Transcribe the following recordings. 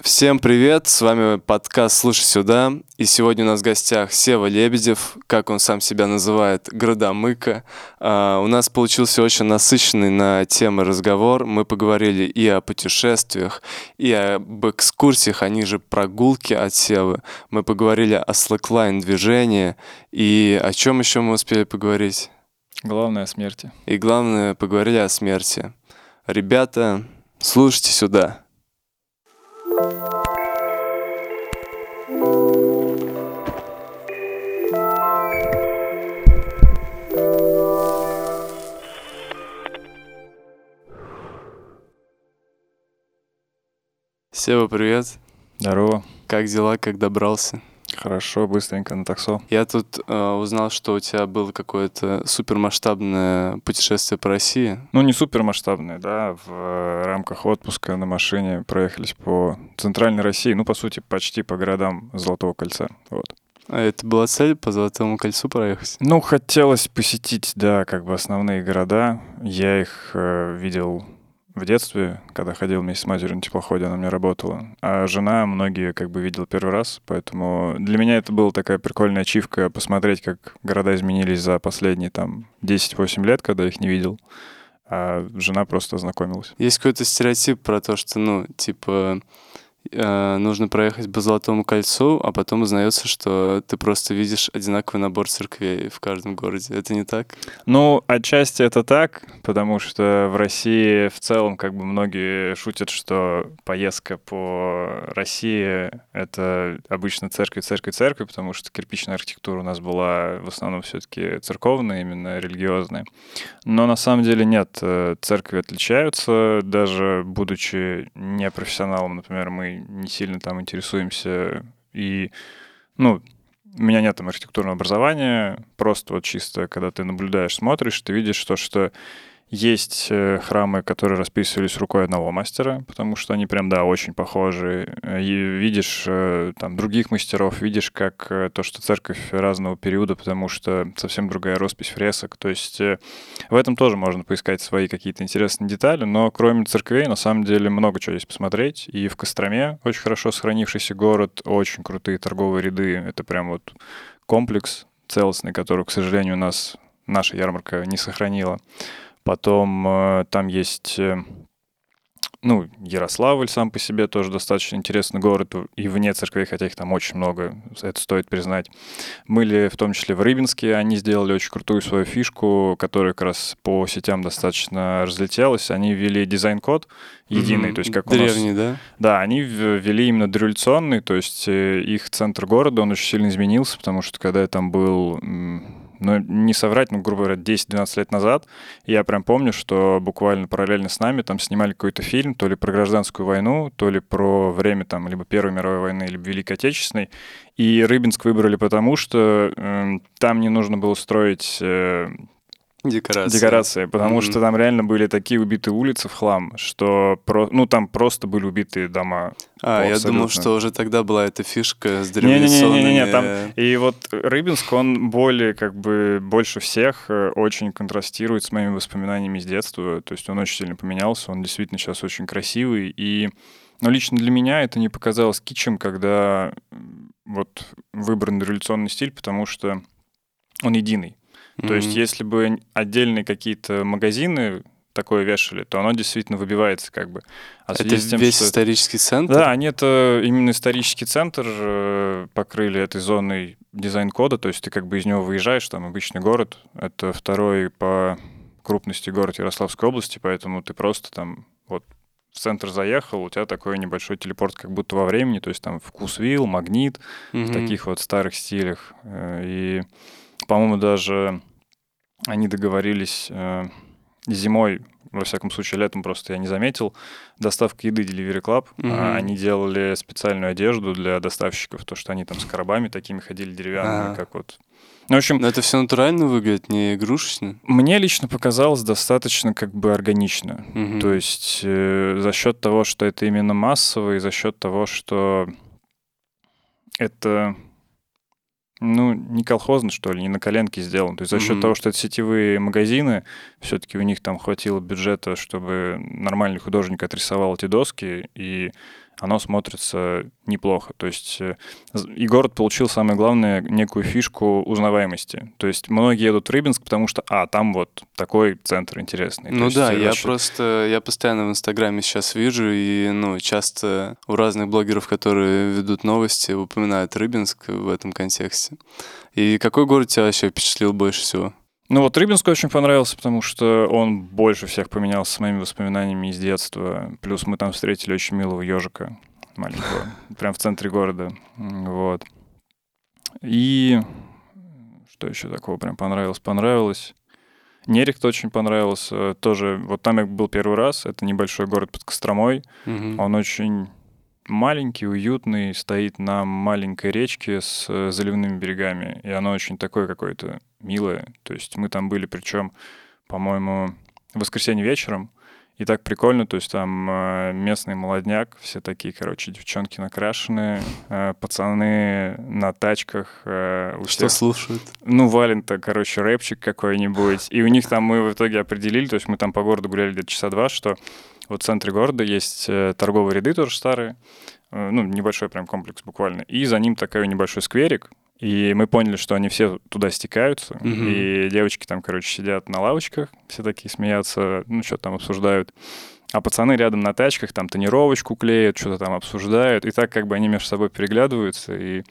Всем привет, с вами подкаст «Слушай сюда», и сегодня у нас в гостях Сева Лебедев, как он сам себя называет, Градомыка. А, у нас получился очень насыщенный на темы разговор, мы поговорили и о путешествиях, и об экскурсиях, они же прогулки от Севы. Мы поговорили о слэклайн движении, и о чем еще мы успели поговорить? Главное о смерти. И главное, поговорили о смерти. Ребята, слушайте сюда. Сева, привет. Здорово. Как дела, как добрался? Хорошо, быстренько на таксо. Я тут э, узнал, что у тебя было какое-то супермасштабное путешествие по России. Ну, не супермасштабное, да. В э, рамках отпуска на машине проехались по центральной России, ну, по сути, почти по городам Золотого кольца. Вот. А это была цель по Золотому кольцу проехать? Ну, хотелось посетить, да, как бы основные города. Я их э, видел в детстве, когда ходил вместе с матерью на теплоходе, она мне работала. А жена многие как бы видел первый раз, поэтому для меня это была такая прикольная ачивка посмотреть, как города изменились за последние там 10-8 лет, когда их не видел. А жена просто ознакомилась. Есть какой-то стереотип про то, что, ну, типа, нужно проехать по Золотому кольцу, а потом узнается, что ты просто видишь одинаковый набор церквей в каждом городе. Это не так? Ну, отчасти это так, потому что в России в целом как бы многие шутят, что поездка по России — это обычно церковь, церковь, церковь, потому что кирпичная архитектура у нас была в основном все-таки церковная, именно религиозная. Но на самом деле нет, э, церкви отличаются, даже будучи непрофессионалом, например, мы не сильно там интересуемся. И, ну, у меня нет там архитектурного образования, просто вот чисто, когда ты наблюдаешь, смотришь, ты видишь то, что есть э, храмы, которые расписывались рукой одного мастера, потому что они прям, да, очень похожи. И видишь э, там других мастеров, видишь, как э, то, что церковь разного периода, потому что совсем другая роспись фресок. То есть в этом тоже можно поискать свои какие-то интересные детали, но кроме церквей, на самом деле, много чего есть посмотреть. И в Костроме очень хорошо сохранившийся город, очень крутые торговые ряды. Это прям вот комплекс целостный, который, к сожалению, у нас наша ярмарка не сохранила. Потом э, там есть э, ну, Ярославль сам по себе тоже достаточно интересный город, и вне церквей, хотя их там очень много, это стоит признать. Были в том числе в Рыбинске, они сделали очень крутую свою фишку, которая как раз по сетям достаточно разлетелась. Они ввели дизайн-код единый, mm-hmm. то есть как Древний, у нас... да? Да, они ввели именно дореволюционный, то есть э, их центр города, он очень сильно изменился, потому что когда я там был ну, не соврать, ну, грубо говоря, 10-12 лет назад, я прям помню, что буквально параллельно с нами там снимали какой-то фильм, то ли про гражданскую войну, то ли про время там либо Первой мировой войны, либо Великой Отечественной. И Рыбинск выбрали потому, что э, там не нужно было строить э, Декорации. Декорации, потому mm-hmm. что там реально были такие убитые улицы в хлам, что про... ну там просто были убитые дома. А, я думал, что уже тогда была эта фишка с дореволюционными... Не-не-не, там... И вот Рыбинск, он более, как бы, больше всех э, очень контрастирует с моими воспоминаниями с детства, то есть он очень сильно поменялся, он действительно сейчас очень красивый, и... Но лично для меня это не показалось кичем, когда вот выбран революционный стиль, потому что он единый. Mm-hmm. То есть, если бы отдельные какие-то магазины такое вешали, то оно действительно выбивается как бы. А это тем, весь что... исторический центр? Да, они это именно исторический центр э, покрыли этой зоной дизайн-кода, то есть ты как бы из него выезжаешь, там обычный город, это второй по крупности город Ярославской области, поэтому ты просто там вот в центр заехал, у тебя такой небольшой телепорт как будто во времени, то есть там вкусвилл, магнит, mm-hmm. в таких вот старых стилях. Э, и по-моему, даже они договорились э, зимой, во всяком случае, летом просто я не заметил, доставка еды Delivery Club. Mm-hmm. Они делали специальную одежду для доставщиков, то, что они там с коробами такими ходили деревянными, а как вот ну, в общем... Но это все натурально выглядит, не игрушечно? Мне лично показалось достаточно как бы органично. Угу. То есть э, за счет того, что это именно массово, и за счет того, что это ну, не колхозно, что ли, не на коленке сделан. То есть за счет mm-hmm. того, что это сетевые магазины, все-таки у них там хватило бюджета, чтобы нормальный художник отрисовал эти доски, и оно смотрится неплохо. То есть э, и город получил самое главное некую фишку узнаваемости. То есть многие едут в Рыбинск, потому что, а, там вот такой центр интересный. Ну да, я вообще- просто, я постоянно в Инстаграме сейчас вижу, и, ну, часто у разных блогеров, которые ведут новости, упоминают Рыбинск в этом контексте. И какой город тебя вообще впечатлил больше всего? Ну вот Рыбинск очень понравился, потому что он больше всех поменялся с моими воспоминаниями из детства. Плюс мы там встретили очень милого ежика маленького, прям в центре города. Вот. И что еще такого прям понравилось? Понравилось. Нерехт очень понравился. Тоже, вот там я был первый раз. Это небольшой город под Костромой. Мгм. Он очень маленький, уютный, стоит на маленькой речке с э, заливными берегами, и оно очень такое какое-то милое. То есть мы там были, причем, по-моему, в воскресенье вечером, и так прикольно, то есть там э, местный молодняк, все такие, короче, девчонки накрашенные, э, пацаны на тачках. Что всех слушают? ну, вален-то, короче, рэпчик какой-нибудь. И у них там мы в итоге определили, то есть мы там по городу гуляли где-то часа два, что вот в центре города есть э, торговые ряды тоже старые, э, ну, небольшой прям комплекс буквально. И за ним такой небольшой скверик. И мы поняли, что они все туда стекаются. Мгм. И девочки там, короче, сидят на лавочках, все такие смеются, ну, что там обсуждают. А пацаны рядом на тачках там тонировочку клеят, что-то там обсуждают. И так как бы они между собой переглядываются. И,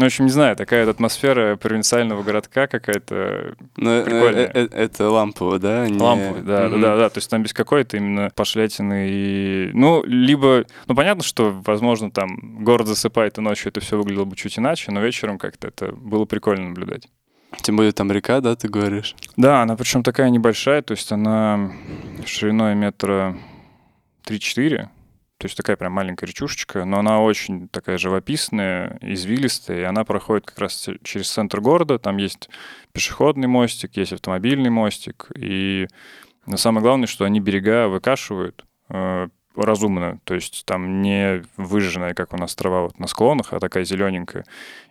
ну, в общем, не знаю, такая вот атмосфера провинциального городка какая-то Ну, э, Прикольно. э, э, это лампово, да? не- ламповая, да, Мгм. да, да, да. То есть там без какой-то именно пошлятины и... Ну, либо... Ну, понятно, что, возможно, там город засыпает, и ночью это все выглядело бы чуть иначе, но вечером как-то это было прикольно наблюдать. Тем более там река, да, ты говоришь? Да, она причем такая небольшая, то есть она шириной метра 3-4, то есть такая прям маленькая речушечка, но она очень такая живописная, извилистая, и она проходит как раз через центр города, там есть пешеходный мостик, есть автомобильный мостик, и но самое главное, что они берега выкашивают разумно, то есть там не выжженная, как у нас трава вот на склонах, а такая зелененькая.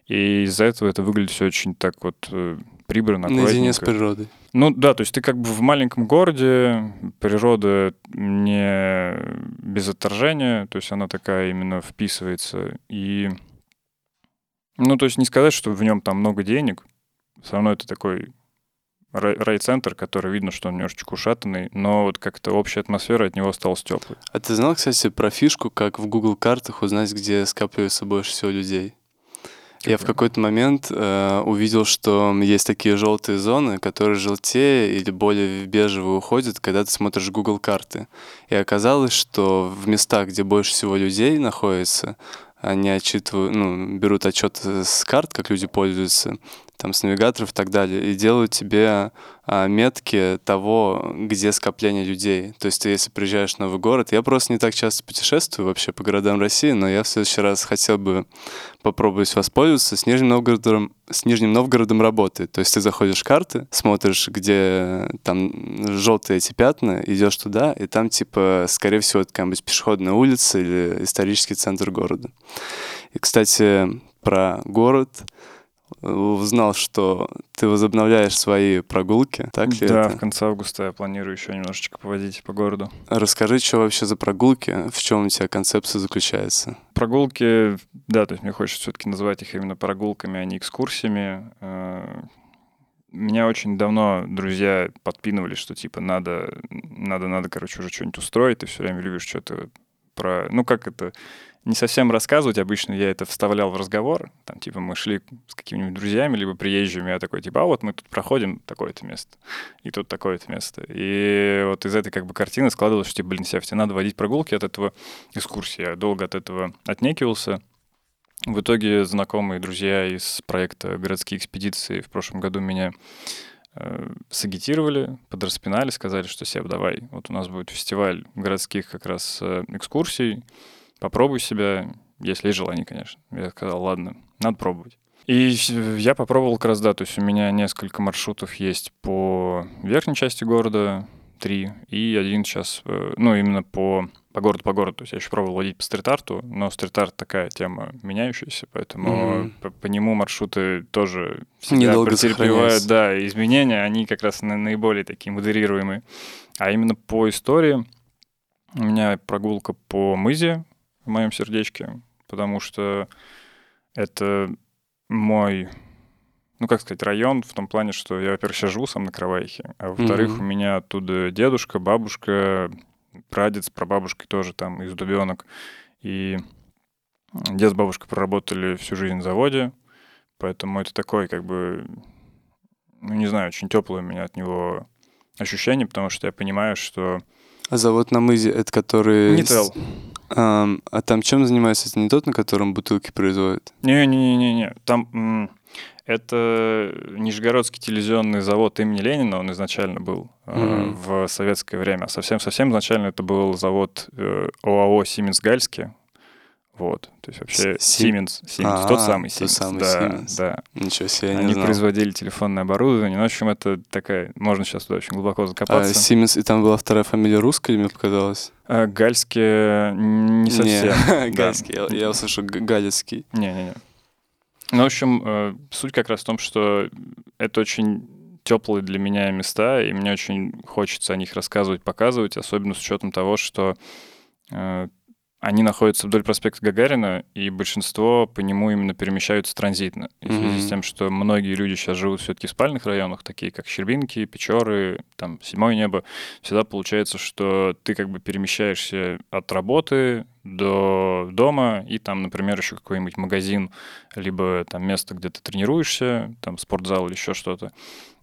И из-за этого это выглядит все очень так вот э, прибрано, Наедине с природой. Ну да, то есть ты как бы в маленьком городе, природа не без отторжения, то есть она такая именно вписывается. И, ну то есть не сказать, что в нем там много денег, все равно это такой райцентр, который видно, что он немножечко ушатанный, но вот как-то общая атмосфера от него осталась теплой. А ты знал, кстати, про фишку, как в Google картах узнать, где скапливается больше всего людей? Я в Какой? какой-то момент э, увидел, что есть такие желтые зоны, которые желтее или более в бежевые уходят, когда ты смотришь Google карты. И оказалось, что в местах, где больше всего людей находится, они отчитывают, ну, берут отчет с карт, как люди пользуются, там, с навигаторов и так далее, и делают тебе а, метки того, где скопление людей. То есть ты, если приезжаешь в новый город, я просто не так часто путешествую вообще по городам России, но я в следующий раз хотел бы попробовать воспользоваться. С Нижним Новгородом, с Нижним Новгородом работает. То есть ты заходишь в карты, смотришь, где там желтые эти пятна, идешь туда, и там типа, скорее всего, это какая-нибудь пешеходная улица или исторический центр города. И, кстати, про город узнал, что ты возобновляешь свои прогулки, так ли да, это? в конце августа я планирую еще немножечко поводить по городу. Расскажи, что вообще за прогулки, в чем у тебя концепция заключается? Прогулки, да, то есть мне хочется все-таки называть их именно прогулками, а не экскурсиями. Э, Меня очень давно друзья подпинывали, что типа надо, надо, надо, короче, уже что-нибудь устроить, ты все время любишь что-то про... Ну, как это... Не совсем рассказывать, обычно я это вставлял в разговор. Там, типа, мы шли с какими-нибудь друзьями, либо приезжими, я такой, типа, а вот мы тут проходим такое-то место, и тут такое-то место. И вот из этой как бы картины складывалось, что, типа, блин, Сев, надо водить прогулки от этого экскурсии. Я долго от этого отнекивался. В итоге знакомые друзья из проекта «Городские экспедиции» в прошлом году меня э, сагитировали, подраспинали, сказали, что Сев, давай, вот у нас будет фестиваль городских как раз э, экскурсий, попробуй себя, если есть желание, конечно. Я сказал, ладно, надо пробовать. И я попробовал как раз, да, то есть у меня несколько маршрутов есть по верхней части города, три, и один сейчас, э, ну, именно по, по городу, по городу. То есть я еще пробовал водить по стрит-арту, но стрит-арт такая тема меняющаяся, поэтому Мгм. по, по нему маршруты тоже всегда Недолго претерпевают, да, изменения, они как раз на- наиболее такие модерируемые. А именно по истории у меня прогулка по Мызе, в моем сердечке, потому что это мой, ну как сказать, район в том плане, что я, во-первых, сейчас живу сам на Кровайхе, а во-вторых, mm-hmm. у меня оттуда дедушка, бабушка, прадед с прабабушкой тоже там из Дубенок. И дед с бабушкой проработали всю жизнь на заводе, поэтому это такой как бы, ну не знаю, очень теплое у меня от него ощущение, потому что я понимаю, что... А завод на мызе, это который... Нител. А, а там чем занимается? Это не тот, на котором бутылки производят? Не-не-не-не. Там это Нижегородский телевизионный завод имени Ленина, он изначально был mm-hmm. в советское время. Совсем-совсем изначально это был завод э, ОАО «Сименс-Гальский», вот, то есть вообще Siemens, Siemens, тот самый Siemens, самый да, Siemens. да. Ничего себе, я Они не знал. производили телефонное оборудование, ну, в общем, это такая, можно сейчас туда очень глубоко закопаться. А Siemens, и там была вторая фамилия русская, или мне показалось? А, Гальский не совсем. Не, Гальский, я, я услышал Галицкий. Не-не-не. Ну, в общем, э, суть как раз в том, что это очень теплые для меня места, и мне очень хочется о них рассказывать, показывать, особенно с учетом того, что э, они находятся вдоль проспекта Гагарина, и большинство по нему именно перемещаются транзитно. И в связи с тем, что многие люди сейчас живут все-таки в спальных районах, такие как Щербинки, Печоры, там, Седьмое небо, всегда получается, что ты как бы перемещаешься от работы до дома, и там, например, еще какой-нибудь магазин, либо там место, где ты тренируешься, там спортзал или еще что-то.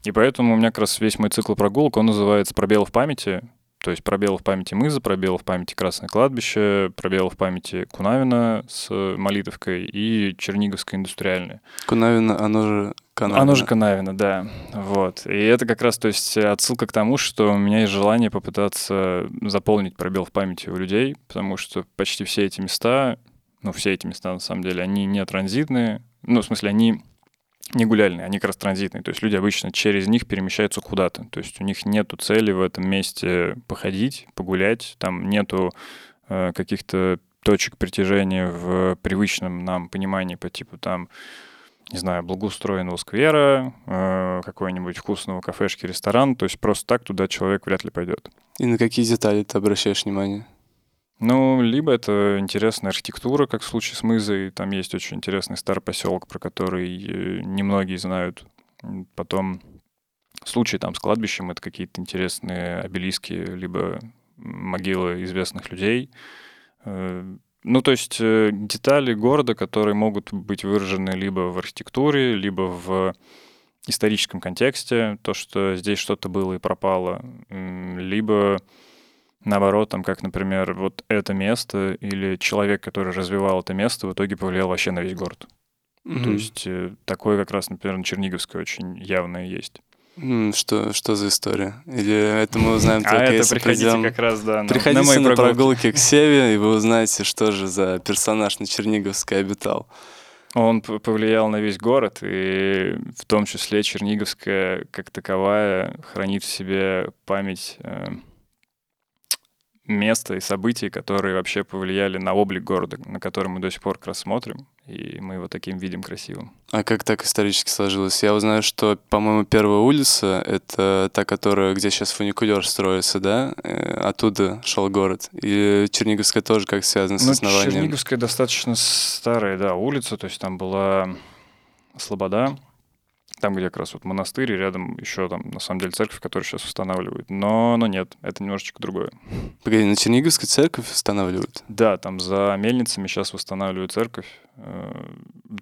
И поэтому у меня как раз весь мой цикл прогулок, он называется «Пробел в памяти», то есть пробелы в памяти Мыза, пробелы в памяти Красное кладбище, пробелы в памяти Кунавина с Молитовкой и Черниговская индустриальная. Кунавина, оно же Канавина. Оно же Канавина, да. Вот. И это как раз, то есть, отсылка к тому, что у меня есть желание попытаться заполнить пробел в памяти у людей, потому что почти все эти места, ну, все эти места, на самом деле, они не транзитные, ну, в смысле, они не гуляльные, они как раз транзитные. То есть люди обычно через них перемещаются куда-то. То есть у них нету цели в этом месте походить, погулять. Там нету э, каких-то точек притяжения в привычном нам понимании по типу там, не знаю, благоустроенного сквера, э, какой-нибудь вкусного кафешки, ресторан. То есть просто так туда человек вряд ли пойдет. И на какие детали ты обращаешь внимание? Ну, либо это интересная архитектура, как в случае с Мызой. Там есть очень интересный старый поселок, про который э, немногие знают. Потом случаи там с кладбищем — это какие-то интересные обелиски, либо могилы известных людей. Э, ну, то есть э, детали города, которые могут быть выражены либо в архитектуре, либо в историческом контексте, то, что здесь что-то было и пропало, либо наоборот, там, как, например, вот это место или человек, который развивал это место, в итоге повлиял вообще на весь город. Mm-hmm. То есть э, такое как раз, например, на Черниговской очень явное есть. Что, что за история? Или это мы узнаем только а если это приходите как раз, да, на, Приходите на, на прогулки к Севе, и вы узнаете, что же за персонаж на Черниговской обитал. Он повлиял на весь город, и в том числе Черниговская как таковая хранит в себе память э, места и событий, которые вообще повлияли на облик города, на который мы до сих пор как раз смотрим, и мы его таким видим красивым. А как так исторически сложилось? Я узнаю, что, по-моему, первая улица — это та, которая, где сейчас фуникулер строится, да? Э, оттуда шел город. И Черниговская тоже как связана с ну, основанием? Черниговская достаточно старая, да, улица, то есть там была Слобода, там, где как раз вот монастырь, и рядом еще там, на самом деле, церковь, которую сейчас устанавливают. Но, но нет, это немножечко другое. Погоди, на Черниговской церковь устанавливают? Да, там за мельницами сейчас восстанавливают церковь. Э,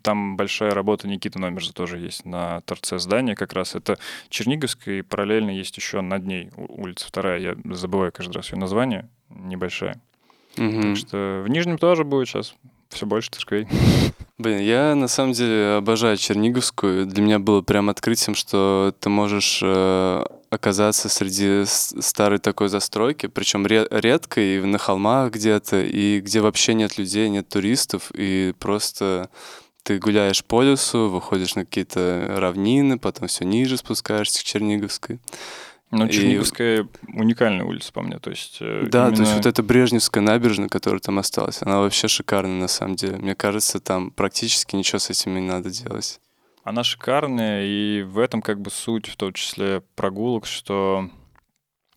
там большая работа Никиты Номерза тоже есть на торце здания как раз. Это Черниговская, и параллельно есть еще над ней улица вторая. Я забываю каждый раз ее название, небольшая. Угу. Так что в Нижнем тоже будет сейчас все больше церквей. Блин, я на самом деле обожаю Черниговскую. Для меня было прям открытием, что ты можешь э, оказаться среди старой такой застройки, причем ре- редко и на холмах где-то, и где вообще нет людей, нет туристов, и просто ты гуляешь по лесу, выходишь на какие-то равнины, потом все ниже спускаешься к Черниговской. Ну, Черниговская и... уникальная улица по мне, то есть... Э, да, именно... то есть вот эта Брежневская набережная, которая там осталась, она вообще шикарная на самом деле. Мне кажется, там практически ничего с этим не надо делать. Она шикарная, и в этом как бы суть, в том числе прогулок, что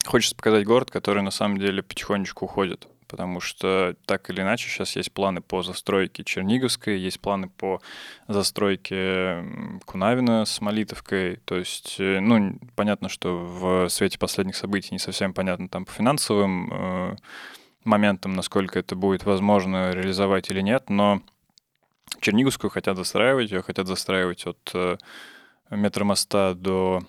хочется показать город, который на самом деле потихонечку уходит. Потому что так или иначе сейчас есть планы по застройке Черниговской, есть планы по застройке Кунавина с Молитовкой. То есть, э, ну, понятно, что в свете последних событий не совсем понятно там по финансовым э, моментам, насколько это будет возможно реализовать или нет, но Черниговскую хотят застраивать, ее хотят застраивать от э, метромоста до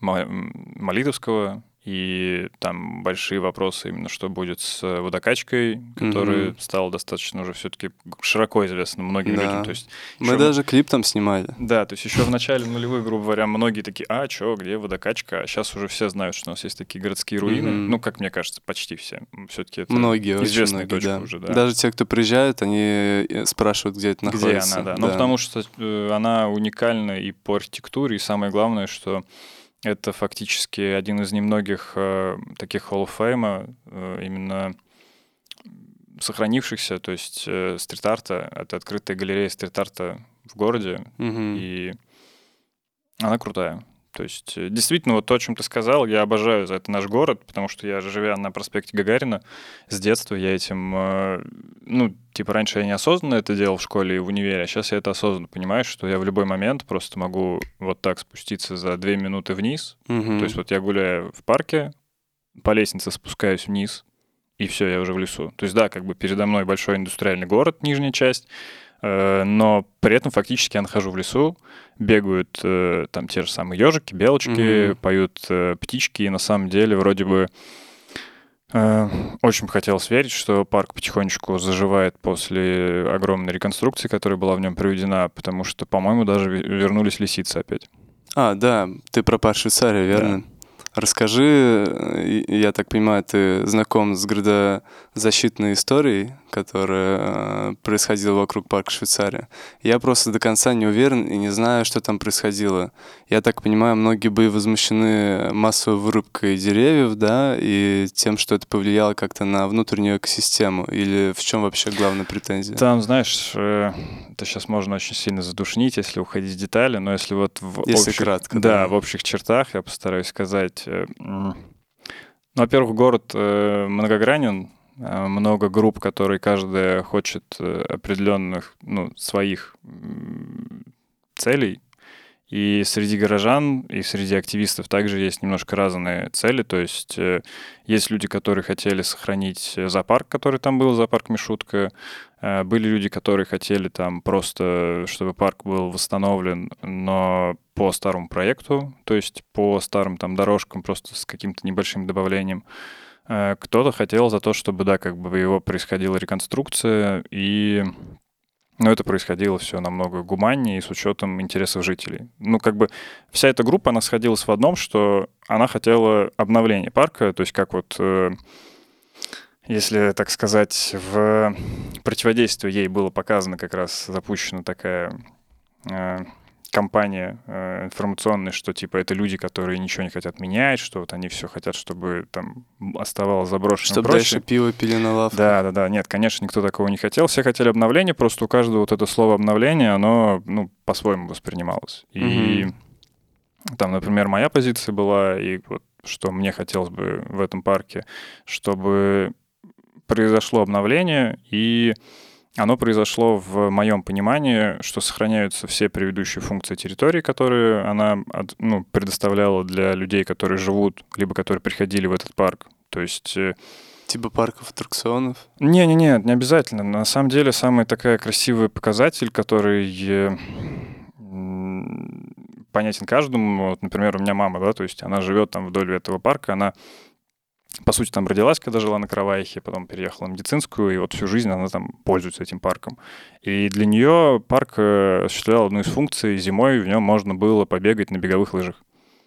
Молитовского, и там большие вопросы именно, что будет с водокачкой, которая mm-hmm. стала достаточно уже все-таки широко известна многим да. людям. То есть Мы еще... даже клип там снимали. Да, то есть еще в начале нулевых, грубо говоря, многие такие, а, что, где водокачка? А сейчас уже все знают, что у нас есть такие городские руины. Mm-hmm. Ну, как мне кажется, почти все. Все-таки это многие, известная многие, точка да. уже. Да. Даже те, кто приезжают, они э, спрашивают, где это находится. Где она, да. Да. Ну, потому что э, она уникальна и по архитектуре, и самое главное, что это фактически один из немногих э, таких Hall of Fame, э, именно сохранившихся, то есть э, стрит-арта. Это открытая галерея стрит-арта в городе, mm-hmm. и она крутая. То есть, э, действительно, вот то, о чем ты сказал, я обожаю за это наш город, потому что я, живя на проспекте Гагарина, с детства я этим, э, ну, типа, раньше я неосознанно это делал в школе и в универе, а сейчас я это осознанно понимаю, что я в любой момент просто могу вот так спуститься за две минуты вниз. Угу. То есть вот я гуляю в парке, по лестнице спускаюсь вниз, и все, я уже в лесу. То есть, да, как бы передо мной большой индустриальный город, нижняя часть, но при этом фактически я нахожу в лесу, бегают э, там те же самые ежики, белочки, mm-hmm. поют э, птички, и на самом деле вроде бы очень бы хотелось верить, что парк потихонечку заживает после огромной реконструкции, которая была в нем проведена, потому что, по-моему, даже вернулись лисицы опять. А, да, ты про парк Швейцария, верно? Да. Расскажи, я так понимаю, ты знаком с градозащитной историей, которая э, происходила вокруг парка Швейцария. Я просто до конца не уверен и не знаю, что там происходило. Я так понимаю, многие были возмущены массовой вырубкой деревьев, да, и тем, что это повлияло как-то на внутреннюю экосистему. Или в чем вообще главная претензия? Там, знаешь, э, это сейчас можно очень сильно задушнить, если уходить в детали, но если вот в если общих, кратко, да, да, в общих чертах я постараюсь сказать. Э, ну, во-первых, город многогранен, Э, много групп, которые каждая хочет э, определенных, ну, своих целей. И среди горожан, и среди активистов также есть немножко разные цели. То есть э, есть люди, которые хотели сохранить зоопарк, который там был, зоопарк Мишутка. Были люди, которые хотели там просто, чтобы парк был восстановлен, но по старому проекту, то есть по старым там дорожкам, просто с каким-то небольшим добавлением. Э, кто-то хотел за то, чтобы, да, как бы его происходила реконструкция, и но это происходило все намного гуманнее и с учетом интересов жителей. Ну, как бы вся эта группа, она сходилась в одном, что она хотела обновления парка, то есть как вот, э, если так сказать, в противодействие ей было показано как раз запущена такая э, компания э, информационная, что типа это люди, которые ничего не хотят менять, что вот они все хотят, чтобы там оставалось заброшено. Чтобы дальше пиво пили на лавку. Да, да, да. Нет, конечно, никто такого не хотел. Все хотели обновления, просто у каждого вот это слово обновление, оно, ну, по-своему воспринималось. И угу. там, например, моя позиция была, и вот что мне хотелось бы в этом парке, чтобы произошло обновление, и оно произошло в моем понимании, что сохраняются все предыдущие функции территории, которые она ну, предоставляла для людей, которые живут, либо которые приходили в этот парк. То есть... Э, типа парков аттракционов? Не-не-не, не обязательно. На самом деле, самый такой красивый показатель, который э, понятен каждому. Вот, например, у меня мама, да, то есть она живет там вдоль этого парка, она по сути, там родилась, когда жила на Караваихе, потом переехала в медицинскую, и вот всю жизнь она там пользуется этим парком. И для нее парк э, осуществлял одну из функций. Зимой в нем можно было побегать на беговых лыжах.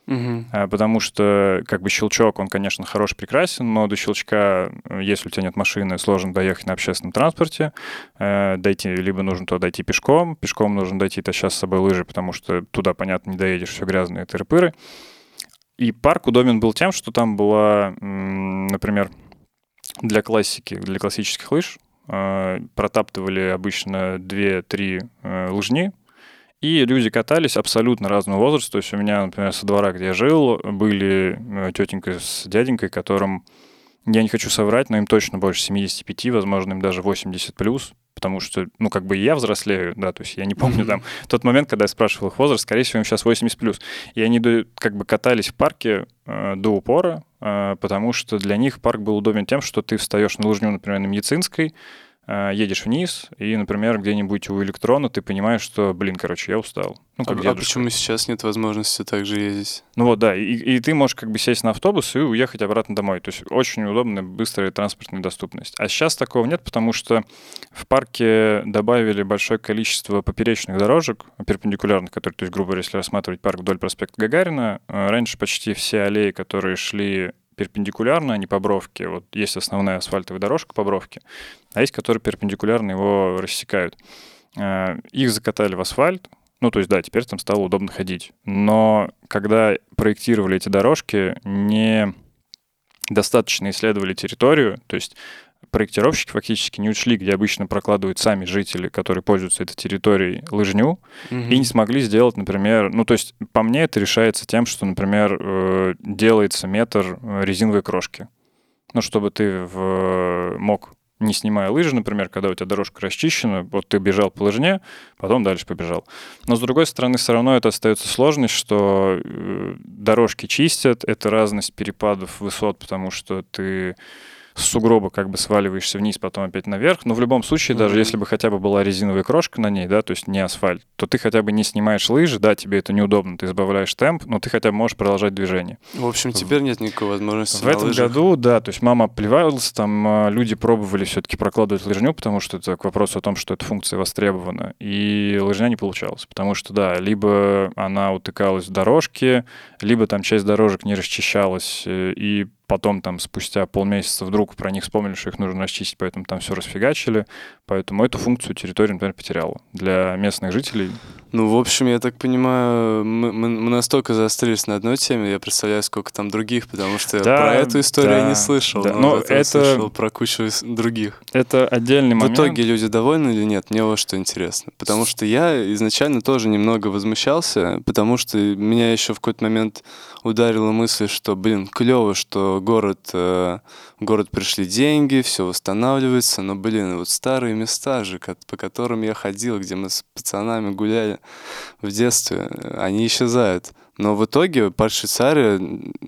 Угу. Потому что, как бы, щелчок, он, конечно, хорош, прекрасен, но до щелчка, э, если у тебя нет машины, сложно доехать на общественном транспорте. Э, дойти, либо нужно туда дойти пешком, пешком нужно дойти, сейчас с собой лыжи, потому что туда, понятно, не доедешь, все грязные тыры-пыры. И парк удобен был тем, что там была, например, для классики, для классических лыж э, протаптывали обычно 2-3 э, лыжни, и люди катались абсолютно разного возраста. То есть у меня, например, со двора, где я жил, были э, тетенька с дяденькой, которым я не хочу соврать, но им точно больше 75, возможно, им даже 80 плюс, потому что, ну, как бы я взрослею, да, то есть я не помню там тот момент, когда я спрашивал их возраст, скорее всего, им сейчас 80 плюс. И они как бы катались в парке э, до упора, э, потому что для них парк был удобен тем, что ты встаешь на лыжню, например, на медицинской, едешь вниз, и, например, где-нибудь у электрона ты понимаешь, что, блин, короче, я устал. Ну, как а, а почему сейчас нет возможности так же ездить? Ну вот, да, и, и ты можешь как бы сесть на автобус и уехать обратно домой. То есть очень удобная, быстрая транспортная доступность. А сейчас такого нет, потому что в парке добавили большое количество поперечных дорожек, перпендикулярных, которые, то есть, грубо говоря, если рассматривать парк вдоль проспекта Гагарина, э, раньше почти все аллеи, которые шли перпендикулярно, а не по бровке. Вот есть основная асфальтовая дорожка по бровке, а есть, которые перпендикулярно его рассекают. Э, их закатали в асфальт, ну, то есть, да, теперь там стало удобно ходить. Но когда проектировали эти дорожки, не достаточно исследовали территорию, то есть проектировщики фактически не учли, где обычно прокладывают сами жители, которые пользуются этой территорией, лыжню, угу. и не смогли сделать, например, ну, то есть, по мне, это решается тем, что, например, э, делается метр э, резиновой крошки. Ну, чтобы ты в... мог не снимая лыжи, например, когда у тебя дорожка расчищена, вот ты бежал по лыжне, потом дальше побежал. Но с другой стороны, все равно это остается сложность, что э, дорожки чистят, это разность перепадов высот, потому что ты с сугроба как бы сваливаешься вниз, потом опять наверх. Но в любом случае, mm-hmm. даже если бы хотя бы была резиновая крошка на ней, да, то есть не асфальт, то ты хотя бы не снимаешь лыжи, да, тебе это неудобно, ты избавляешь темп, но ты хотя бы можешь продолжать движение. В общем, теперь нет никакой возможности В этом лыжах. году, да, то есть мама плевалась, там а, люди пробовали все-таки прокладывать лыжню, потому что это к вопросу о том, что эта функция востребована, и лыжня не получалась, потому что, да, либо она утыкалась в дорожке, либо там часть дорожек не расчищалась, э, и потом там спустя полмесяца вдруг про них вспомнили, что их нужно расчистить, поэтому там все расфигачили. Поэтому эту функцию территория, например, потеряла. Для местных жителей ну, в общем, я так понимаю, мы, мы, мы настолько заострились на одной теме, я представляю, сколько там других, потому что да, про эту историю да, я не слышал, да. но, но это... слышал про кучу других. Это отдельный момент. В итоге люди довольны или нет? Мне вот что интересно. Потому что я изначально тоже немного возмущался, потому что меня еще в какой-то момент ударила мысль, что, блин, клево, что город, э, город пришли деньги, все восстанавливается, но, блин, вот старые места же, по которым я ходил, где мы с пацанами гуляли, в детстве, они исчезают. Но в итоге парк Швейцария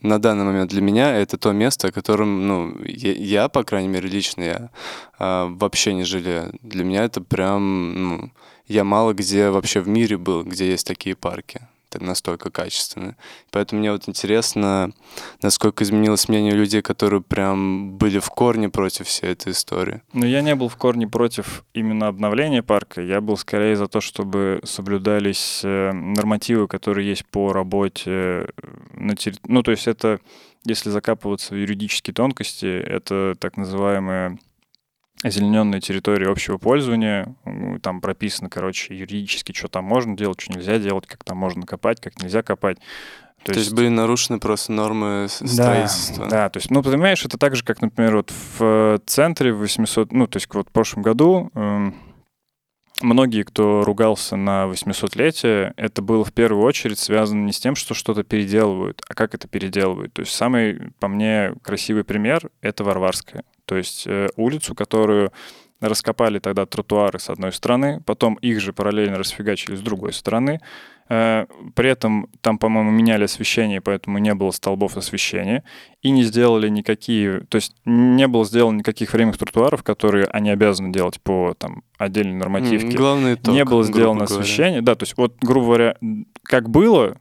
на данный момент для меня это то место, о котором, ну, я, я по крайней мере, лично я а, вообще не жалею. Для меня это прям, ну, я мало где вообще в мире был, где есть такие парки настолько качественно. Поэтому мне вот интересно, насколько изменилось мнение людей, которые прям были в корне против всей этой истории. Ну, я не был в корне против именно обновления парка. Я был скорее за то, чтобы соблюдались э, нормативы, которые есть по работе э, на территории. Ну, то есть это, если закапываться в юридические тонкости, это так называемые озелененные территории общего пользования. Там прописано, короче, юридически, что там можно делать, что нельзя делать, как там можно копать, как нельзя копать. То, то есть, есть были нарушены просто нормы строительства. Да, да, то есть, ну, понимаешь, это так же, как, например, вот в центре 800, ну, то есть вот в прошлом году э, многие, кто ругался на 800-летие, это было в первую очередь связано не с тем, что что-то переделывают, а как это переделывают. То есть самый, по мне, красивый пример — это Варварская. То есть э, улицу, которую раскопали тогда тротуары с одной стороны, потом их же параллельно расфигачили с другой стороны. Э, при этом там, по-моему, меняли освещение, поэтому не было столбов освещения. И не сделали никакие... То есть не было сделано никаких временных тротуаров, которые они обязаны делать по там, отдельной нормативке. Главный итог, Не было сделано освещение. Да, то есть вот, грубо говоря, как было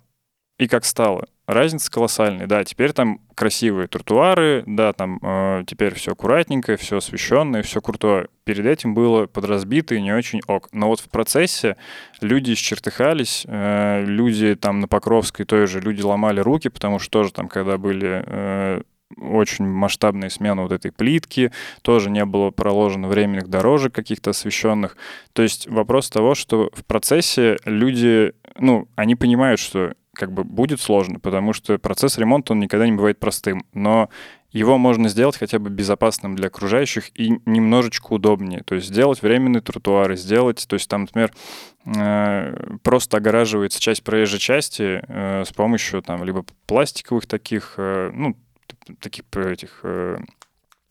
и как стало разница колоссальная. Да, теперь там красивые тротуары, да, там э, теперь все аккуратненькое, все освещенное, все крутое. Перед этим было подразбито и не очень ок. Но вот в процессе люди исчертыхались, э, люди там на Покровской той же, люди ломали руки, потому что тоже там, когда были э, очень масштабные смены вот этой плитки, тоже не было проложено временных дорожек каких-то освещенных. То есть вопрос того, что в процессе люди, ну, они понимают, что как бы будет сложно, потому что процесс ремонта, он никогда не бывает простым, но его можно сделать хотя бы безопасным для окружающих и немножечко удобнее. То есть сделать временные тротуары, сделать, то есть там, например, э, просто огораживается часть проезжей части э, с помощью там либо пластиковых таких, э, ну, таких этих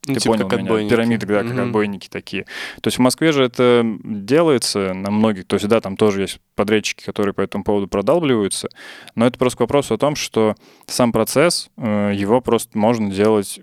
Ну, Ты типа понял как меня? Отбойники. Пирамиды, да, как угу. отбойники такие. То есть в Москве же это делается на многих, то есть да, там тоже есть подрядчики, которые по этому поводу продалбливаются, но это просто к вопросу о том, что сам процесс, э, его просто можно делать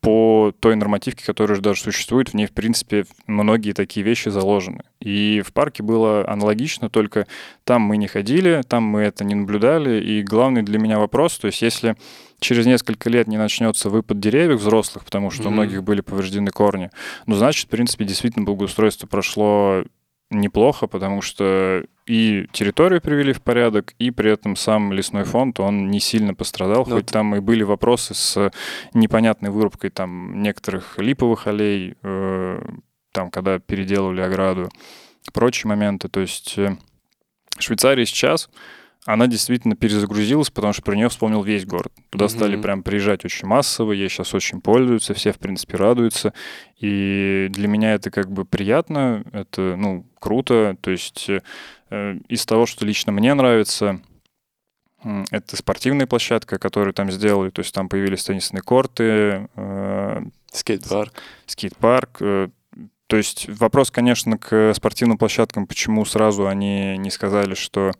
по той нормативке, которая уже даже существует, в ней, в принципе, многие такие вещи заложены. И в парке было аналогично, только там мы не ходили, там мы это не наблюдали. И главный для меня вопрос, то есть если через несколько лет не начнется выпад деревьев взрослых, потому что mm-hmm. у многих были повреждены корни, ну, значит, в принципе, действительно благоустройство прошло неплохо, потому что и территорию привели в порядок, и при этом сам лесной фонд, он не сильно пострадал, Но ну, хоть там и были вопросы с непонятной вырубкой там некоторых липовых аллей, э, там, когда переделывали ограду, прочие моменты. То есть э, Швейцария сейчас она действительно перезагрузилась, потому что про нее вспомнил весь город. Туда mm-hmm. стали прям приезжать очень массово, ей сейчас очень пользуются, все, в принципе, радуются. И для меня это как бы приятно, это, ну, круто. То есть э, из того, что лично мне нравится, это спортивная площадка, которую там сделали, то есть там появились теннисные корты. Э, скейт-парк. Скейт-парк. Э, то есть вопрос, конечно, к спортивным площадкам, почему сразу они не сказали, что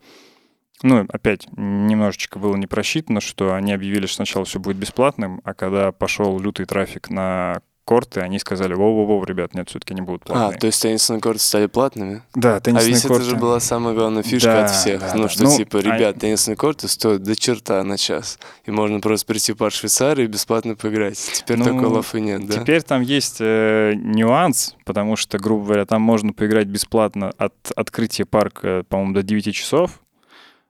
ну, опять, немножечко было не просчитано, что они объявили, что сначала все будет бесплатным, а когда пошел лютый трафик на корты, они сказали, воу-воу-воу, ребят, нет, все-таки не будут платные. А, то есть теннисные корты стали платными? Да, теннисные корты. А ведь корты... это же была самая главная фишка да, от всех. Да, ну, да. что ну, типа, ребят, а... теннисные корты стоят до черта на час. И можно просто прийти в парк Швейцарии и бесплатно поиграть. Теперь ну, такой лафы нет, да? Теперь там есть э, нюанс, потому что, грубо говоря, там можно поиграть бесплатно от открытия парка, по-моему, до 9 часов,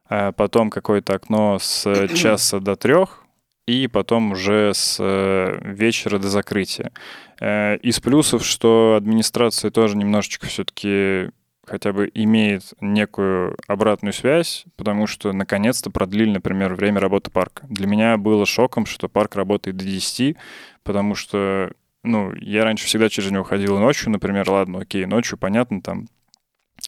а потом какое-то окно с часа до трех, и потом уже с э, вечера до закрытия. Э, из плюсов, что администрация тоже немножечко все-таки хотя бы имеет некую обратную связь, потому что наконец-то продлили, например, время работы парка. Для меня было шоком, что парк работает до 10, потому что ну, я раньше всегда через него ходил ночью, например, ладно, окей, ночью, понятно, там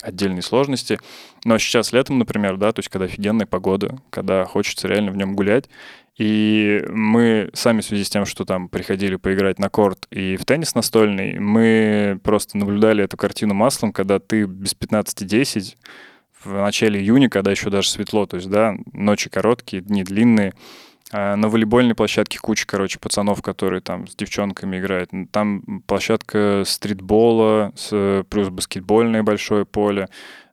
отдельные сложности. Но сейчас летом, например, да, то есть когда офигенная погода, когда хочется реально в нем гулять, и мы сами в связи с тем, что там приходили поиграть на корт и в теннис настольный, мы просто наблюдали эту картину маслом, когда ты без 15-10 в начале июня, когда еще даже светло, то есть, да, ночи короткие, дни длинные, а на волейбольной площадке куча, короче, пацанов, которые там с девчонками играют. Там площадка стритбола, с, плюс баскетбольное большое поле.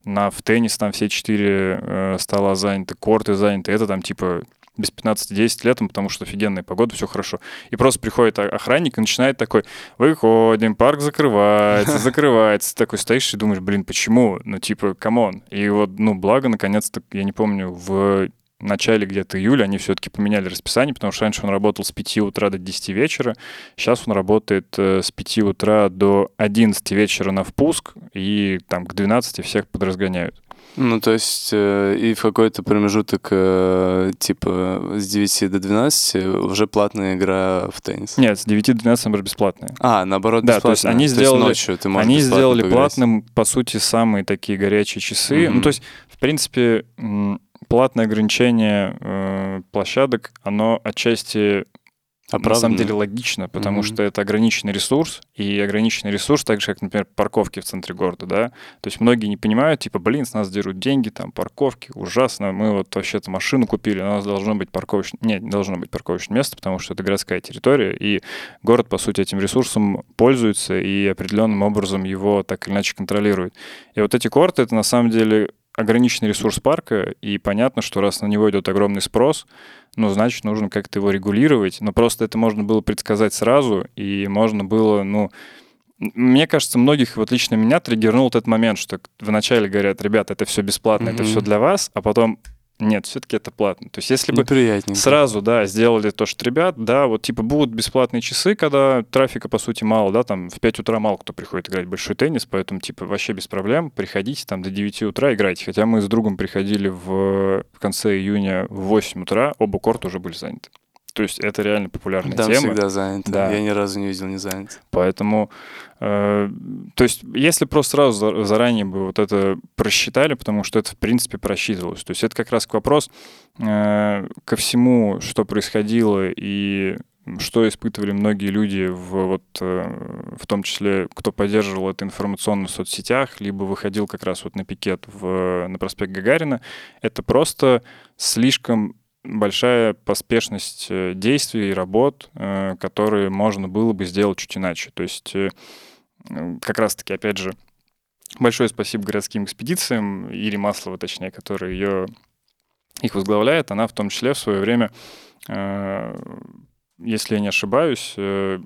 На, в теннис там все четыре э, стола заняты, корты заняты. Это там типа без 15-10 летом, потому что офигенная погода, все хорошо. И просто приходит охранник и начинает такой, выходим, парк закрывается, закрывается. Ты такой стоишь и думаешь, блин, почему? Ну, типа, come on. И вот, ну, благо, наконец-то, я не помню, в начале где-то июля они все-таки поменяли расписание, потому что раньше он работал с 5 утра до 10 вечера, сейчас он работает э, с 5 утра до 11 вечера на впуск, и там к 12 всех подразгоняют. Ну, то есть э, и в какой-то промежуток э, типа с 9 до 12 уже платная игра в теннис. Нет, с 9 до 12, наоборот, бесплатная. А, наоборот, бесплатная. Да, то есть они то сделали, есть ночью ты они сделали поиграть. платным, по сути, самые такие горячие часы. Mm-hmm. Ну, то есть, в принципе, платное ограничение э, площадок, оно отчасти Оправданно. на самом деле логично, потому mm-hmm. что это ограниченный ресурс, и ограниченный ресурс, так же, как, например, парковки в центре города, да. То есть многие не понимают, типа, блин, с нас дерут деньги, там, парковки, ужасно, мы вот вообще-то машину купили, у нас должно быть парковочное... Нет, не должно быть парковочное место, потому что это городская территория, и город, по сути, этим ресурсом пользуется и определенным образом его так или иначе контролирует. И вот эти корты, это на самом деле ограниченный ресурс парка, и понятно, что раз на него идет огромный спрос, ну, значит, нужно как-то его регулировать. Но просто это можно было предсказать сразу, и можно было, ну, мне кажется, многих, вот лично меня, триггернул этот момент, что вначале говорят, ребята, это все бесплатно, mm-hmm. это все для вас, а потом нет, все-таки это платно. То есть если бы сразу, да, сделали то, что ребят, да, вот типа будут бесплатные часы, когда трафика, по сути, мало, да, там в 5 утра мало кто приходит играть большой теннис, поэтому, типа, вообще без проблем, приходите там до 9 утра играйте. Хотя мы с другом приходили в, в конце июня в 8 утра, оба корта уже были заняты. То есть это реально популярная Там тема. всегда занято. Да. Я ни разу не видел не занят. Поэтому, э, то есть если просто сразу заранее бы вот это просчитали, потому что это в принципе просчитывалось. То есть это как раз к вопрос э, ко всему, что происходило и что испытывали многие люди, в, вот, э, в том числе, кто поддерживал это информационно в соцсетях, либо выходил как раз вот на пикет в, на проспект Гагарина, это просто слишком большая поспешность э, действий и работ, э, которые можно было бы сделать чуть иначе. То есть как раз-таки, опять же, большое спасибо городским экспедициям, Ире Маслова, точнее, которая ее их возглавляет. Она в том числе в свое время если я не ошибаюсь, э,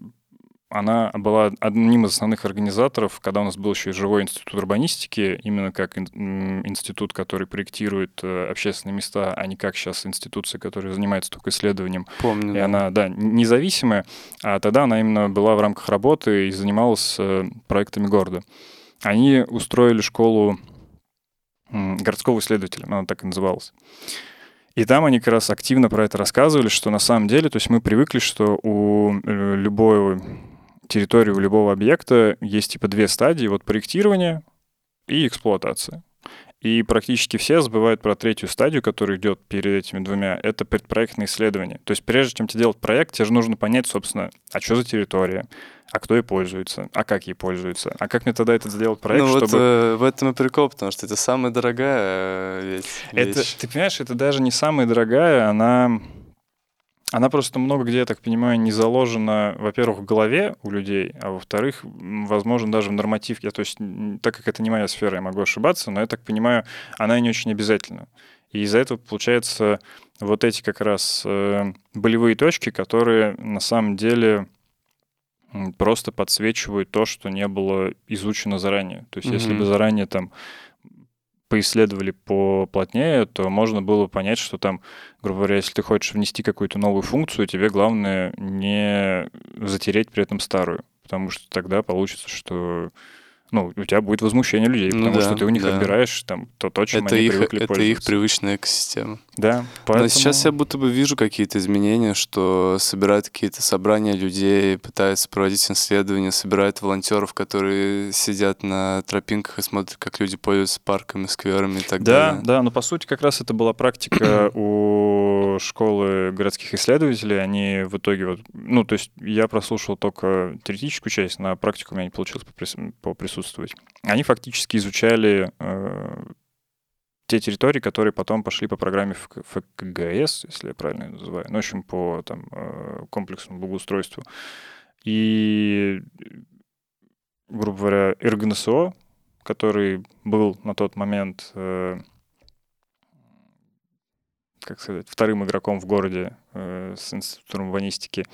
она была одним из основных организаторов, когда у нас был еще и живой институт урбанистики, именно как институт, который проектирует э, общественные места, а не как сейчас институция, которая занимается только исследованием. Помню. И да. она, да, независимая, а тогда она именно была в рамках работы и занималась э, проектами города. Они устроили школу городского исследователя, она так и называлась. И там они как раз активно про это рассказывали, что на самом деле, то есть мы привыкли, что у э, любой территории, у любого объекта есть типа две стадии, вот проектирование и эксплуатация. И практически все забывают про третью стадию, которая идет перед этими двумя. Это предпроектное исследование. То есть прежде чем тебе делать проект, тебе же нужно понять, собственно, а что за территория, а кто ей пользуется, а как ей пользуется, а как мне тогда это сделать проект, ну, чтобы... вот э, в этом и прикол, потому что это самая дорогая э, вещь. Это, ты понимаешь, это даже не самая дорогая, она она просто много где, я так понимаю, не заложена, во-первых, в голове у людей, а во-вторых, возможно, даже в нормативке. То есть, так как это не моя сфера, я могу ошибаться, но я так понимаю, она не очень обязательна. И из-за этого, получается, вот эти как раз э, болевые точки, которые на самом деле просто подсвечивают то, что не было изучено заранее. То есть, mm-hmm. если бы заранее там поисследовали поплотнее, то можно было понять, что там, грубо говоря, если ты хочешь внести какую-то новую функцию, тебе главное не затереть при этом старую, потому что тогда получится, что ну, у тебя будет возмущение людей, ну потому ну, да, что ты у них да. отбираешь там то, то чем это они их, привыкли Это их привычная экосистема. Да, поэтому... Но сейчас я будто бы вижу какие-то изменения, что собирают какие-то собрания людей, пытаются проводить исследования, собирают волонтеров, которые сидят на тропинках и смотрят, как люди пользуются парками, скверами и так да, далее. Да, да, но по сути как раз это была практика у школы городских исследователей. Они в итоге вот, ну, то есть я прослушал только теоретическую часть, на практику у меня не получилось поприсутствовать присутствовать. Они фактически изучали э, те территории, которые потом пошли по программе ФКГС, если я правильно называю, ну, в общем, по там, э, комплексному благоустройству. И, грубо говоря, РГНСО, который был на тот момент э, как сказать, вторым игроком в городе э, с институтом урбанистики.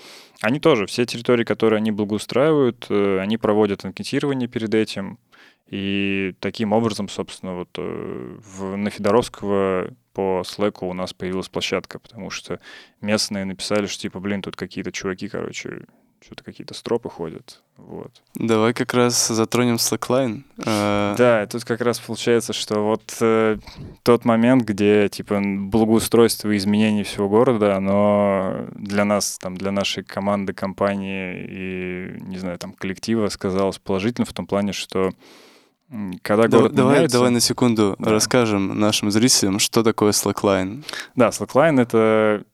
Они тоже, все территории, которые они благоустраивают, э, они проводят анкетирование перед этим. И таким образом, собственно, вот э, в, на Федоровского по Slack у нас появилась площадка, потому что местные написали, что типа, блин, тут какие-то чуваки, короче, что-то какие-то стропы ходят. Вот. Давай как раз затронем Slackline. Э, да, тут как раз получается, что вот э, тот момент, где типа благоустройство и изменение всего города, оно для нас, там, для нашей команды, компании и, не знаю, там, коллектива сказалось положительно в том плане, что когда давай, давай, меняется... давай на секунду да. расскажем нашим зрителям, что такое Slackline. Да, Slackline — это...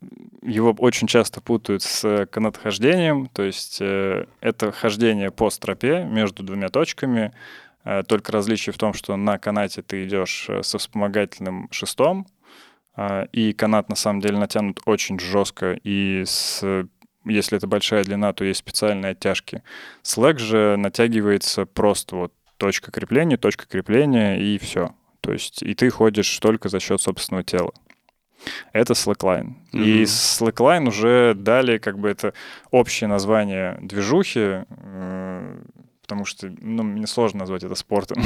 Его очень часто путают с канатохождением, то есть э, это хождение по стропе между двумя точками, э, только различие в том, что на канате ты идешь э, со вспомогательным шестом, э, и канат на самом деле натянут очень жестко, и с если это большая длина, то есть специальные оттяжки. Slack же натягивается просто вот точка крепления, точка крепления и все. То есть и ты ходишь только за счет собственного тела. Это Slackline. Mm-hmm. И Slackline уже дали как бы это общее название движухи, э, потому что ну, мне сложно назвать это спортом.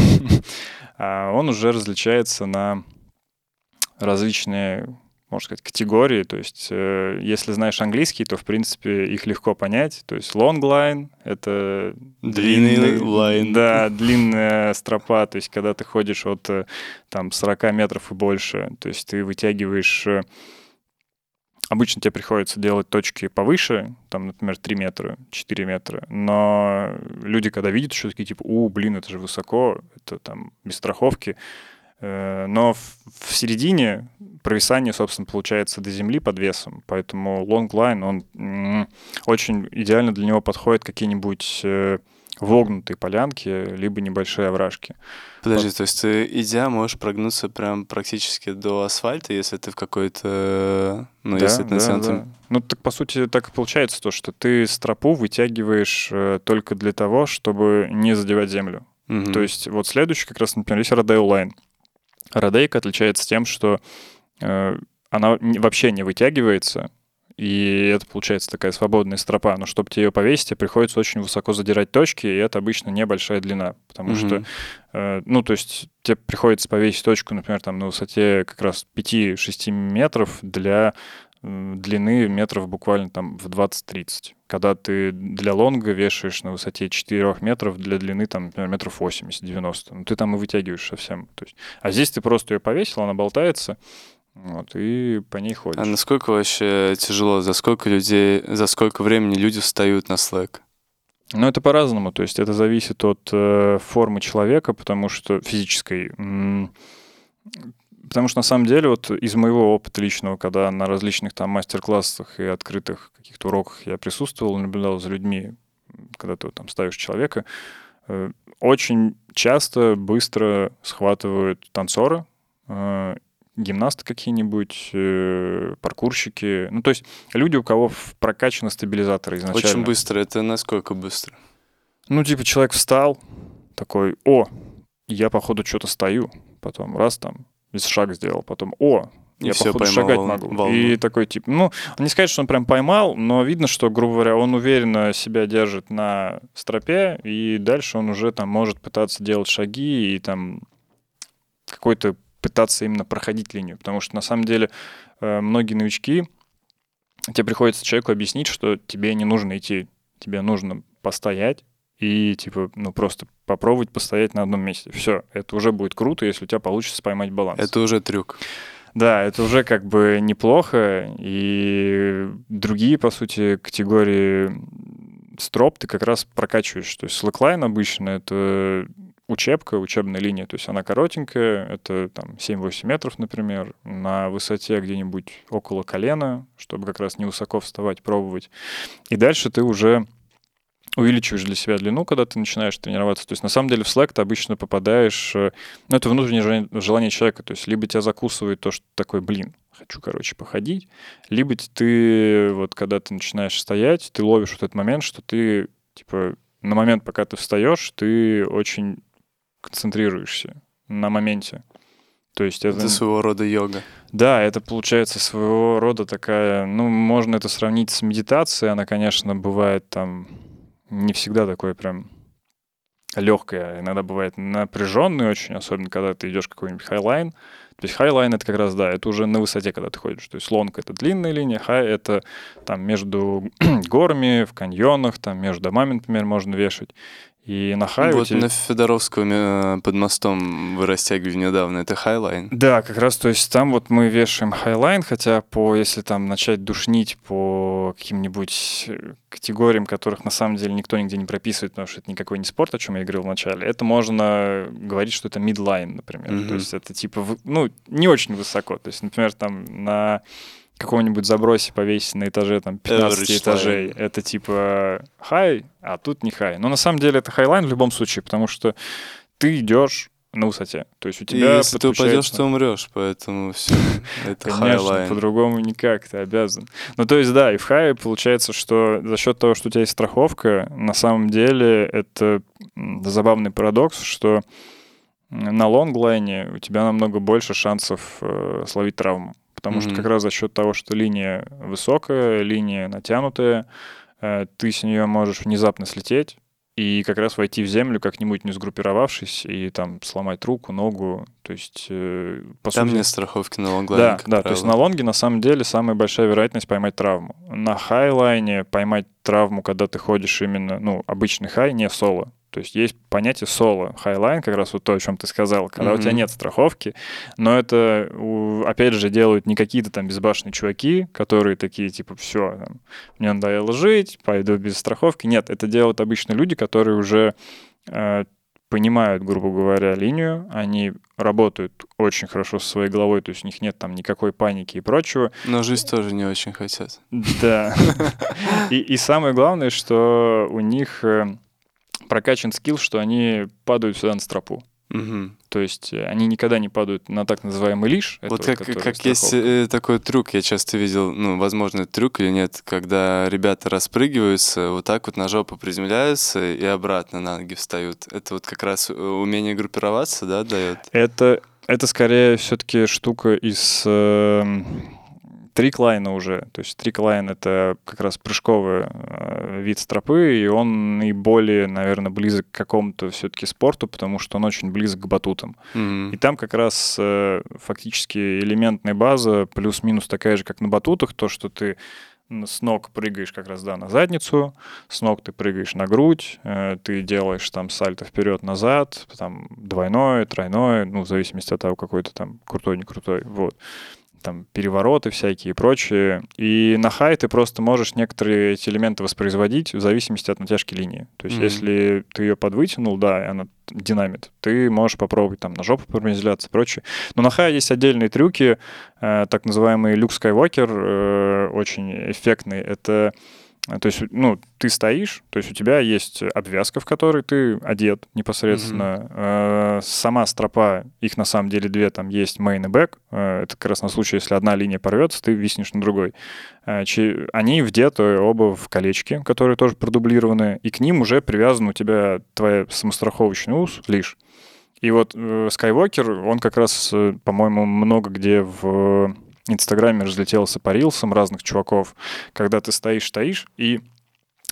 а он уже различается на различные можно сказать, категории. То есть, э, если знаешь английский, то, в принципе, их легко понять. То есть, long line — это длинный, длинный line. Да, длинная стропа. То есть, когда ты ходишь от э, там 40 метров и больше, то есть, ты вытягиваешь... Э, обычно тебе приходится делать точки повыше, там, например, 3 метра, 4 метра, но люди, когда видят еще такие, типа, у, блин, это же высоко, это там без страховки, но в, середине провисание, собственно, получается до земли под весом. Поэтому лонглайн, он очень идеально для него подходит какие-нибудь э, вогнутые полянки, либо небольшие овражки. Подожди, то есть ты, идя, можешь прогнуться прям практически до асфальта, если ты в какой-то... Ну, да, если ты да, натянутым... да. Ну, так, по сути, так и получается то, что ты стропу вытягиваешь э, только для того, чтобы не задевать землю. Мгм. То есть вот следующий как раз, например, есть Rodeo Line. Родейка отличается тем, что э, она вообще не вытягивается, и это получается такая свободная стропа. Но чтобы тебе ее повесить, тебе приходится очень высоко задирать точки, и это обычно небольшая длина, потому что, Мгм. э, ну, то есть тебе приходится повесить точку, например, там на высоте как раз 5-6 метров для длины метров буквально там в 20-30. Когда ты для лонга вешаешь на высоте 4 метров для длины там, например, метров 80-90. Ну, ты там и вытягиваешь совсем. То есть, а здесь ты просто ее повесил, она болтается, вот, и по ней ходишь. А насколько вообще тяжело? За сколько людей, за сколько времени люди встают на Slack? Ну, это по-разному. То есть это зависит от э, формы человека, потому что физической. Потому что на самом деле вот из моего опыта личного, когда на различных там мастер-классах и открытых каких-то уроках я присутствовал, наблюдал за людьми, когда ты вот там ставишь человека, э, очень часто быстро схватывают танцоры, э, гимнасты какие-нибудь, э, паркурщики. Ну, то есть люди, у кого прокачаны стабилизаторы изначально. Очень быстро. Это насколько быстро? Ну, типа, человек встал, такой, о, я, походу, что-то стою. Потом раз там, шаг сделал, потом, о, И я, всё, походу, поймал шагать волну- могу. волну. И такой, типа, ну, не сказать, что он прям поймал, но видно, что, грубо говоря, он уверенно себя держит на стропе, и дальше он уже там может пытаться делать шаги и там какой-то пытаться именно проходить линию. Потому что, на самом деле, э, многие новички, тебе приходится человеку объяснить, что тебе не нужно идти, тебе нужно постоять и, типа, ну, просто попробовать постоять на одном месте. Все, это уже будет круто, если у тебя получится поймать баланс. Это уже трюк. Да, это уже как бы неплохо, и другие, по сути, категории строп ты как раз прокачиваешь. То есть slackline обычно — это учебка, учебная линия, то есть она коротенькая, это там 7-8 метров, например, на высоте где-нибудь около колена, чтобы как раз не высоко вставать, пробовать. И дальше ты уже увеличиваешь для себя длину, когда ты начинаешь тренироваться. То есть на самом деле в Slack ты обычно попадаешь... э, Ну, это внутреннее желание, желание человека. То есть либо тебя закусывает то, что такой, блин, хочу, короче, походить, либо ты, вот когда ты начинаешь стоять, ты ловишь вот этот момент, что ты, типа, на момент, пока ты встаешь, ты очень концентрируешься на моменте. То есть это... Это своего рода йога. Да, это получается своего рода такая, ну, можно это сравнить с медитацией, она, конечно, бывает там не всегда такой прям легкая, иногда бывает напряженная очень, особенно когда ты идешь какой-нибудь хайлайн. То есть хайлайн это как раз, да, это уже на высоте, когда ты ходишь. То есть long это длинная линия, хай это там между горами, в каньонах, там между домами, например, можно вешать. И на хай вот тебя- на Федоровском э, под мостом вы растягивали недавно. Это хайлайн. Да, как раз, то есть там вот мы вешаем хайлайн, хотя по, если там начать душнить по каким-нибудь э, категориям, которых на самом деле никто нигде не прописывает, потому что это никакой не спорт, о чем я говорил в начале, это можно говорить, что это мидлайн, например. Мгм. То есть это типа, ну, не очень высоко. То есть, например, там на каком-нибудь забросе повесить на этаже там 15 Average этажей, это типа хай, а тут не хай. Но на самом деле это хайлайн в любом случае, потому что ты идешь на высоте. То есть у И тебя если ты упадешь, подключается- то умрешь, поэтому все. Это Конечно, по-другому никак, ты обязан. Ну, то есть, да, и в хае получается, что за счет того, что у тебя есть страховка, на самом деле это забавный парадокс, что на лонглайне у тебя намного больше шансов э, словить травму. Потому что Мгм. как раз за счет того, что линия высокая, линия натянутая, э, ты с нее можешь внезапно слететь и как раз войти в землю как-нибудь не сгруппировавшись и там сломать руку, ногу. То есть, э, по Там сути... нет страховки на лонглайне, Да, да, то есть на правило. лонге на самом деле самая большая вероятность поймать травму. На хайлайне поймать травму, когда ты ходишь именно, ну, обычный хай, не соло. То есть есть понятие соло. Хайлайн, как раз вот то, о чем ты сказал, когда у тебя нет страховки, но это, опять же, делают не какие-то там безбашенные чуваки, которые такие, типа, все, мне надоело жить, пойду без страховки. Нет, это делают обычно люди, которые уже э, понимают, грубо говоря, линию, они работают очень хорошо со своей головой, то есть у них нет там никакой паники и прочего. Но жизнь тоже не очень хотят. Да. И, и самое главное, что у них э, прокачан скилл, что они падают сюда на стропу. Мгм. То есть э, они никогда не падают на так называемый лиш. Вот как, как есть э, такой трюк, я часто видел, ну, возможно, это трюк или нет, когда ребята распрыгиваются, вот так вот на жопу приземляются и обратно на ноги встают. Это вот как раз э, умение группироваться, да, дает? Это, это скорее все-таки штука из э, триклайна уже. То есть триклайн — это как раз прыжковый э, вид стропы, и он наиболее, наверное, близок к какому-то все-таки спорту, потому что он очень близок к батутам. Мгм. И там как раз э, фактически элементная база плюс-минус такая же, как на батутах, то, что ты с ног прыгаешь как раз, да, на задницу, с ног ты прыгаешь на грудь, э, ты делаешь там сальто вперед-назад, там двойное, тройное, ну, в зависимости от того, какой ты там крутой, не крутой, вот. Там перевороты всякие и прочее. И на хай ты просто можешь некоторые эти элементы воспроизводить в зависимости от натяжки линии. То есть Мгм. если ты ее подвытянул, да, и она динамит, ты можешь попробовать там на жопу промезляться и прочее. Но на хай есть отдельные трюки, э, так называемый люк Скайвокер, э, очень эффектный. Это э, то есть, ну, ты стоишь, то есть у тебя есть обвязка, в которой ты одет непосредственно. Э, Сама стропа, их на самом деле две, там есть main и back. Э, Это как раз на случай, если одна линия порвется, ты виснешь на другой. Э, Они вдеты оба в колечки, которые тоже продублированы, и к ним уже привязан у тебя твой самостраховочный ус лишь. И вот Skywalker, он как раз, по-моему, много где в Инстаграме разлетелся по рилсам разных чуваков, когда ты стоишь-стоишь и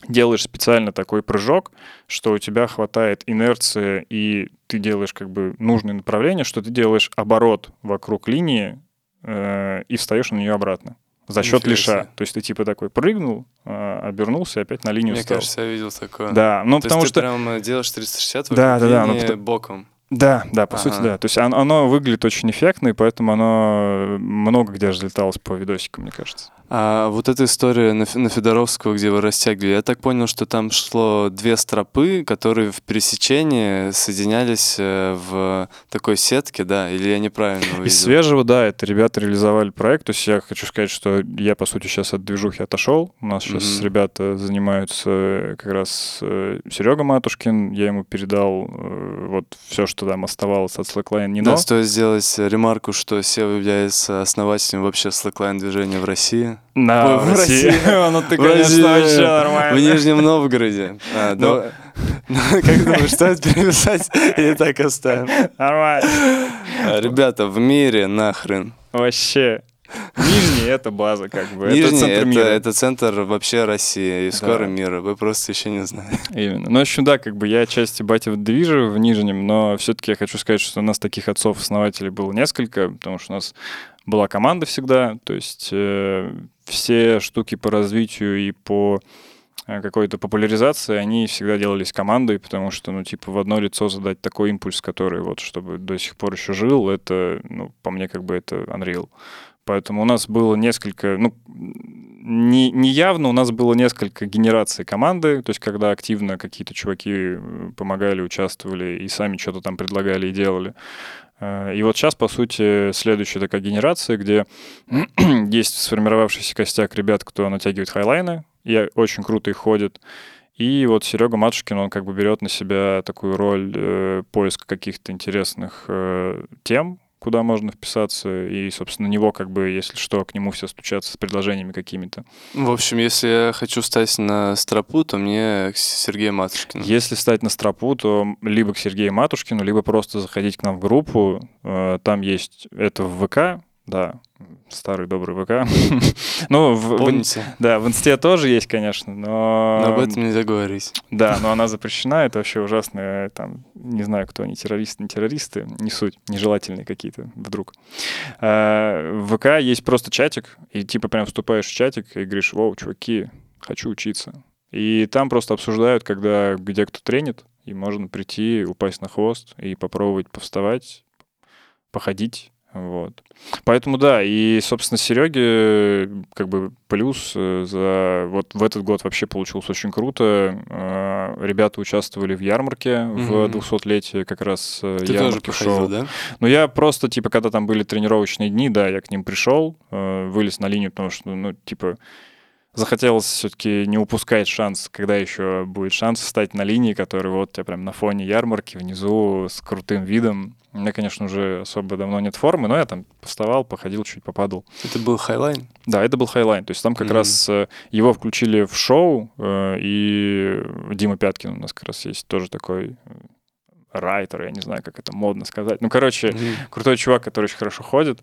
делаешь специально такой прыжок, что у тебя хватает инерции, и ты делаешь как бы нужное направление, что ты делаешь оборот вокруг линии э, и встаешь на нее обратно. За счет Нифига лиша. То есть ты типа такой прыгнул, э, обернулся и опять на линию Мне встал. кажется, я видел такое. Да, ну То потому есть что... ты прям э, делаешь 360 Да, да, да, ну, боком. Да, да, по сути, Ага. да. То есть оно, оно выглядит очень эффектно, и поэтому оно много где разлеталось по видосикам, мне кажется. А вот эта история на, на Федоровского, где вы растягивали, я так понял, что там шло две стропы, которые в пересечении соединялись э, в такой сетке, да? Или я неправильно увидел? Из свежего, да, это ребята реализовали проект. То есть я хочу сказать, что я, по сути, сейчас от движухи отошел. У нас сейчас Мгм. ребята занимаются э, как раз Серега Матушкин. Я ему передал э, вот все, что там оставалось от Slackline Nino. Да, стоит сделать ремарку, что Сева является основателем вообще слэклайн движения в России. На, Ой, в в России. России. Ну ты, В России. конечно, вообще В нормально. Нижнем Новгороде. А, Ну. Ну, Как думаешь, стоит переписать или так оставим? Нормально. А, Ребята, в мире нахрен. Вообще. Нижний — это база, как бы. это Нижний центр это, мира. это центр вообще России и скоро Да. мира. Вы просто еще не знаете. Именно. Ну, в общем, да, как бы я части бати в движе в Нижнем, но все-таки я хочу сказать, что у нас таких отцов-основателей было несколько, потому что у нас была команда всегда, то есть э, все штуки по развитию и по э, какой-то популяризации, они всегда делались командой, потому что, ну, типа, в одно лицо задать такой импульс, который вот, чтобы до сих пор еще жил, это, ну, по мне, как бы это Unreal. Поэтому у нас было несколько, ну, не, не явно у нас было несколько генераций команды, то есть когда активно какие-то чуваки э, помогали, участвовали и сами что-то там предлагали и делали. Э, И вот сейчас, по сути, следующая такая генерация, где есть сформировавшийся костяк ребят, кто натягивает хайлайны, и очень круто их ходит. И вот Серега Матушкин, он как бы берет на себя такую роль э, поиска каких-то интересных э, тем, куда можно вписаться, и, собственно, на него, как бы, если что, к нему все стучатся с предложениями какими-то. В общем, если я хочу стать на стропу, то мне к Сергею Матушкину. Если встать на стропу, то либо к Сергею Матушкину, либо просто заходить к нам в группу. Э, Там есть это в ВК, да, старый добрый ВК. Ну, в- да, в Инсте тоже есть, конечно, но... Но об этом нельзя говорить. Да, но она запрещена, это вообще ужасно, там, не знаю, кто они, террористы, не террористы, не суть, нежелательные какие-то вдруг. А, В ВК есть просто чатик, и типа прям вступаешь в чатик и говоришь, воу, чуваки, хочу учиться. И там просто обсуждают, когда где кто тренит, и можно прийти, упасть на хвост и попробовать повставать, походить. Вот. Поэтому да, и, собственно, Сереге как бы плюс э, за вот в этот год вообще получилось очень круто. Э, ребята участвовали в ярмарке в 200-летие как раз Ты тоже проходил, шоу. да? Ну, я просто, типа, когда там были тренировочные дни, да, я к ним пришел, э, вылез на линию, потому что, ну, типа, захотелось все-таки не упускать шанс, когда еще будет шанс встать на линии, который вот тебя прям на фоне ярмарки внизу с крутым видом. У меня, конечно, уже особо давно нет формы, но я там вставал, походил, чуть попадал. Это был хайлайн? Да, это был хайлайн. То есть там как Мгм. раз э, его включили в шоу, э, и Дима Пяткин у нас как раз есть тоже такой э, райдер, я не знаю, как это модно сказать. Ну, короче, Мгм. крутой чувак, который очень хорошо ходит.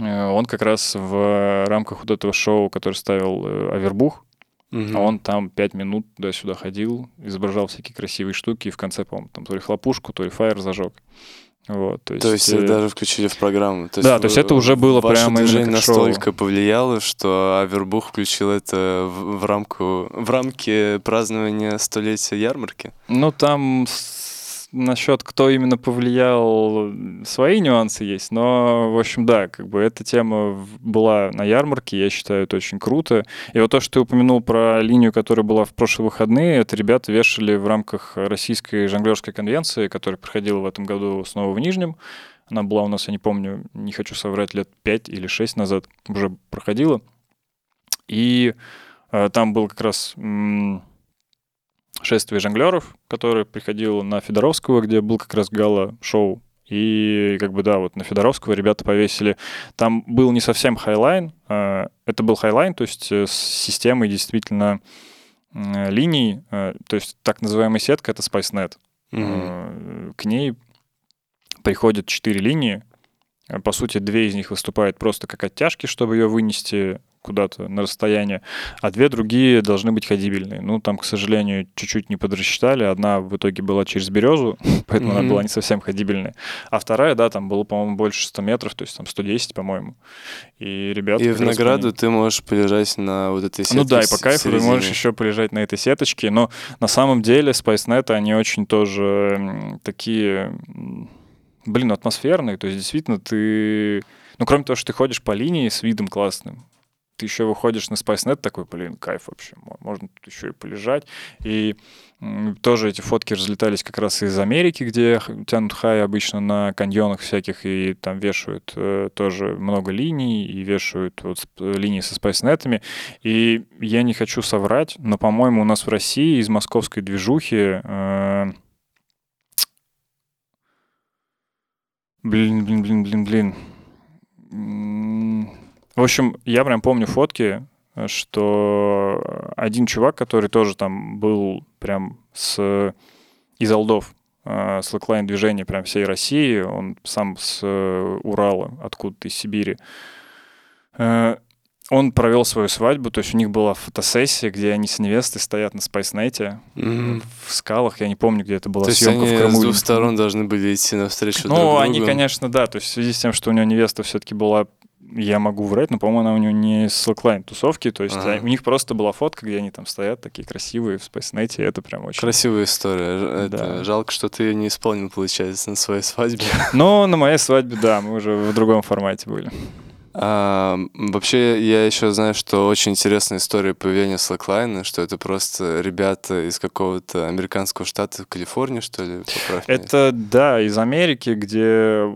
Он как раз в рамках вот этого шоу, который ставил Авербух, а он там пять минут туда-сюда ходил, изображал всякие красивые штуки, и в конце, по-моему, там то ли хлопушку, то ли фаер зажег. Вот, то есть, То есть э, даже включили в программу. То Да, то есть это уже было ваше прямо движение как шоу. настолько повлияло, что Авербух включил это в, в рамку в рамки празднования столетия ярмарки. Ну, там насчет, кто именно повлиял, свои нюансы есть, но, в общем, да, как бы эта тема была на ярмарке, я считаю, это очень круто. И вот то, что ты упомянул про линию, которая была в прошлые выходные, это ребята вешали в рамках Российской жонглерской конвенции, которая проходила в этом году снова в Нижнем. Она была у нас, я не помню, не хочу соврать, лет 5 или 6 назад уже проходила. И э, там был как раз м, шествие жонглеров, которое приходило на Федоровского, где был как раз гала-шоу. И как бы, да, вот на Федоровского ребята повесили. Там был не совсем highline, а, это был highline, то есть э, с системой действительно м, линий, э, то есть так называемая сетка — это SpiceNet. Мгм. Э, К ней приходят четыре линии. Э, По сути, две из них выступают просто как оттяжки, чтобы ее вынести куда-то на расстояние, а две другие должны быть ходибельные. Ну, там, к сожалению, чуть-чуть не подрасчитали. Одна в итоге была через березу, поэтому она Мгм. была не совсем ходибельная. А вторая, да, там было, по-моему, больше 100 метров, то есть там 110, по-моему. И ребята... И в награду ней- ты можешь полежать на вот этой сетке. ну да, и по кайфу ты можешь середине. еще полежать на этой сеточке, но на самом деле SpiceNet, они очень тоже такие, блин, атмосферные, то есть действительно ты, ну кроме того, что ты ходишь по линии с видом классным, ты еще выходишь на SpiceNet, такой, блин, кайф вообще, мо- можно тут еще и полежать. И тоже эти фотки разлетались как раз из Америки, где тянут хай обычно на каньонах всяких, и там вешают э, тоже много линий, и вешают вот линии со SpiceNet'ами. И я не хочу соврать, но, по-моему, у нас в России из московской движухи... э, Блин, блин, блин, блин, блин. В общем, я прям помню фотки, э, что один чувак, который тоже там был прям с из Алдов, э, слэклайн движения прям всей России, он сам с э, Урала, откуда-то из Сибири, он провел свою свадьбу, то есть у них была фотосессия, где они с невестой стоят на Спайснете Мгм. в скалах, я не помню, где это была То есть съемка они в Крыму. с двух сторон должны были идти навстречу друг ну, другу. они, конечно, да. То есть в связи с тем, что у него невеста все-таки была, я могу врать, но, по-моему, она у него не с слэклайн тусовки. То есть Ага. у них просто была фотка, где они там стоят, такие красивые в и это прям очень... Красивая история. Это Да. Жалко, что ты ее не исполнил, получается, на своей свадьбе. Но на моей свадьбе, да, мы уже в другом формате были. А, вообще, я еще знаю, что очень интересная история появления Slackline, что это просто ребята из какого-то американского штата, Калифорнии, что ли? Это, да, из Америки, где...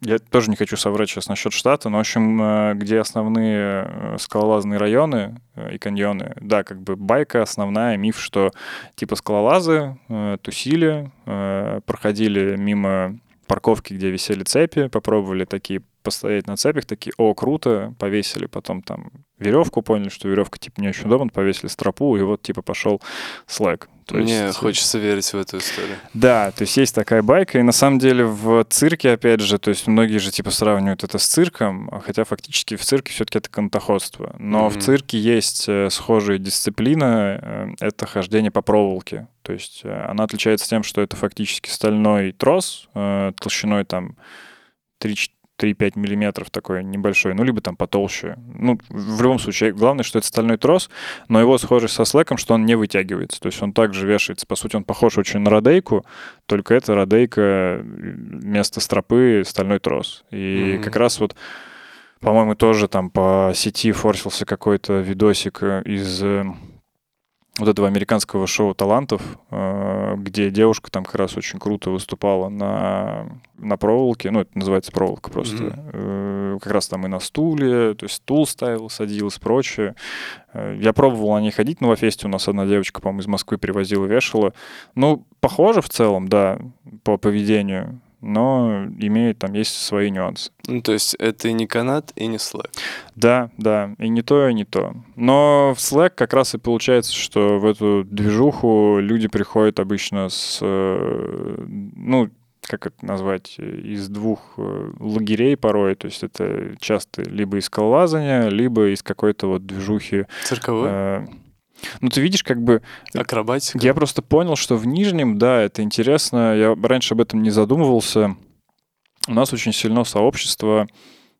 Я тоже не хочу соврать сейчас насчет штата, но, в общем, э, где основные э, скалолазные районы э, и каньоны. Да, как бы байка основная, миф, что типа скалолазы тусили, проходили мимо парковки, где висели цепи, попробовали такие постоять на цепях, такие, о, круто, повесили потом там веревку, поняли, что веревка типа не очень удобна, повесили стропу, и вот типа пошел слэк. То Мне есть, э, хочется верить в эту историю. да, то есть есть такая байка, и на самом деле в цирке, опять же, то есть многие же типа сравнивают это с цирком, хотя фактически в цирке все-таки это канатоходство. Но в Мгм. цирке есть э, схожая дисциплина, э, это хождение по проволоке. То есть она отличается тем, что это фактически стальной трос толщиной там 3 3-5 миллиметров такой небольшой, ну, либо там потолще. Ну, в любом случае, главное, что это стальной трос, но его схожесть со слэком, что он не вытягивается. То есть он также вешается, по сути, он похож очень на родейку, только это родейка вместо стропы стальной трос. И Мгм. как раз вот, по-моему, тоже там по сети форсился какой-то видосик э, из э, вот этого американского шоу талантов, э, где девушка там как раз очень круто выступала на, на проволоке, ну, это называется проволока просто, mm-hmm. как раз там и на стуле, то есть стул ставил, садилась, прочее. Э, я пробовал на ней ходить, но в Афесте у нас одна девочка, по-моему, из Москвы привозила, вешала. Ну, похоже в целом, да, по поведению но имеет там есть свои нюансы. Ну, то есть это и не канат, и не Slack. Да, да, и не то, и не то. Но в Slack как раз и получается, что в эту движуху люди приходят обычно с, э, ну, как это назвать, из двух э, лагерей порой. То есть это часто либо из скалолазания, либо из какой-то вот движухи... Цирковой? Э, ну, ты видишь, как бы... Акробатика. Я просто понял, что в Нижнем, да, это интересно. Я раньше об этом не задумывался. У нас очень сильно сообщество,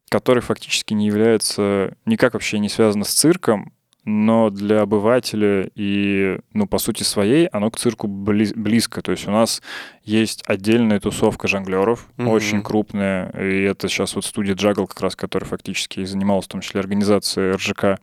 которое фактически не является никак вообще не связано с цирком, но для обывателя и, ну, по сути своей, оно к цирку близ, близко. То есть у нас есть отдельная тусовка жонглеров, mm-hmm. очень крупная, и это сейчас вот студия Джагл как раз, которая фактически занималась в том числе организацией РЖК.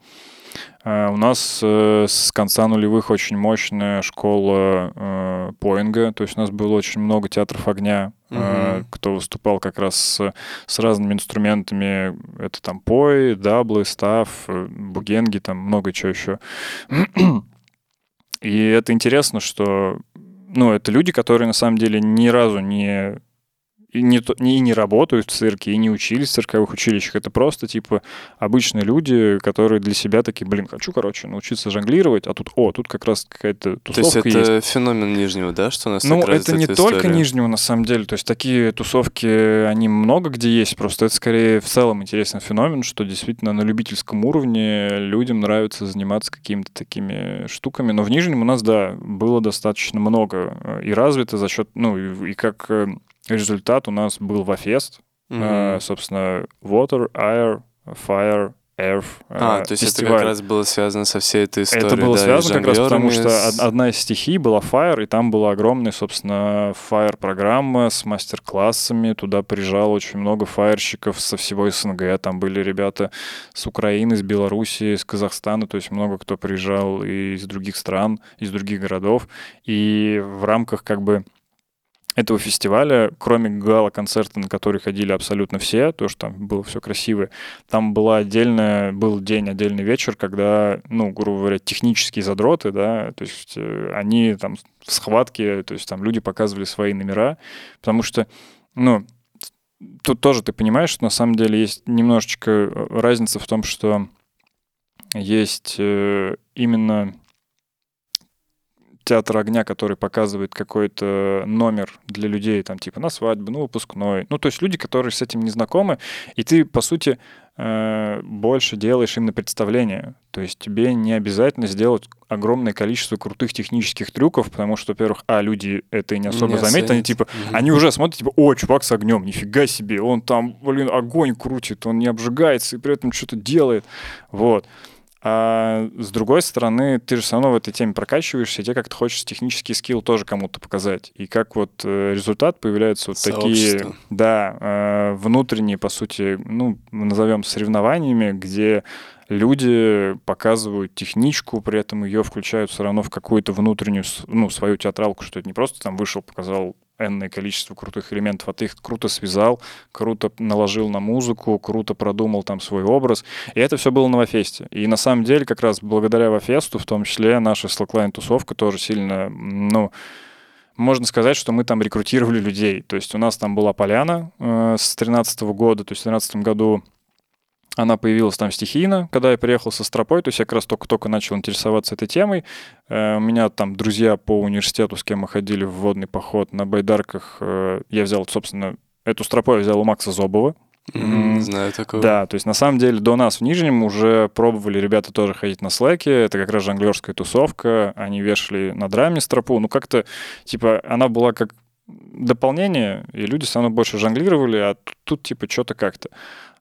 Э, у нас э, с конца нулевых очень мощная школа э, поинга, то есть у нас было очень много театров огня, угу. кто выступал как раз с, с разными инструментами. Это там пой, даблы, став, бугенги, там много чего еще. И это интересно, что ну, это люди, которые на самом деле ни разу не и не, и не работают в цирке, и не учились в цирковых училищах. Это просто, типа, обычные люди, которые для себя такие, блин, хочу, короче, научиться жонглировать, а тут, о, тут как раз какая-то тусовка То есть это есть. феномен Нижнего, да, что у нас Ну, это не только история? Нижнего, на самом деле. То есть такие тусовки, они много где есть, просто это скорее в целом интересный феномен, что действительно на любительском уровне людям нравится заниматься какими-то такими штуками. Но в Нижнем у нас, да, было достаточно много э, и развито за счет, ну, и, и как э, результат у нас был Вафест, mm-hmm. собственно, Water, Air, Fire, Air. А, э, то есть фестиваль. это как раз было связано со всей этой историей. Это было да, связано как раз потому, что одна из стихий была Fire, и там была огромная, собственно, Fire-программа с мастер-классами. Туда приезжало очень много фаерщиков со всего СНГ. Там были ребята с Украины, с Белоруссии, с Казахстана, то есть много кто приезжал из других стран, из других городов. И в рамках как бы этого фестиваля, кроме гала-концерта, на который ходили абсолютно все, то, что там было все красиво, там была отдельная, был день, отдельный вечер, когда, ну, грубо говоря, технические задроты, да, то есть э, они там в схватке, то есть там люди показывали свои номера, потому что, ну, тут тоже ты понимаешь, что на самом деле есть немножечко э, разница в том, что есть э, именно театр огня, который показывает какой-то номер для людей, там, типа, на свадьбу, ну, выпускной. Ну, то есть люди, которые с этим не знакомы, и ты, по сути, э, больше делаешь именно представление. То есть тебе не обязательно сделать огромное количество крутых технических трюков, потому что, во-первых, а, люди это не особо не заметят, они типа, mm-hmm. они уже смотрят, типа, о, чувак с огнем, нифига себе, он там, блин, огонь крутит, он не обжигается и при этом что-то делает. Вот. А с другой стороны, ты же все равно в этой теме прокачиваешься, и тебе как-то хочется технический скилл тоже кому-то показать. И как вот э, результат появляются вот такие, да, э, внутренние, по сути, ну, назовем соревнованиями, где люди показывают техничку, при этом ее включают все равно в какую-то внутреннюю, ну, свою театралку, что это не просто там вышел, показал энное количество крутых элементов, а ты их круто связал, круто наложил на музыку, круто продумал там свой образ. И это все было на Вафесте. И на самом деле как раз благодаря Вафесту, в том числе наша слэклайн-тусовка тоже сильно, ну, можно сказать, что мы там рекрутировали людей. То есть у нас там была поляна э, с 2013 года, то есть в 2013 году она появилась там стихийно, когда я приехал со стропой, то есть я как раз только-только начал интересоваться этой темой. Э, у меня там друзья по университету, с кем мы ходили в водный поход на байдарках, э, я взял, собственно, эту стропу я взял у Макса Зобова. Mm, знаю такого. Да, то есть на самом деле до нас в Нижнем уже пробовали ребята тоже ходить на слэке, это как раз жонглерская тусовка, они вешали на драме стропу, ну как-то, типа, она была как дополнение, и люди все равно больше жонглировали, а тут, типа, что-то как-то.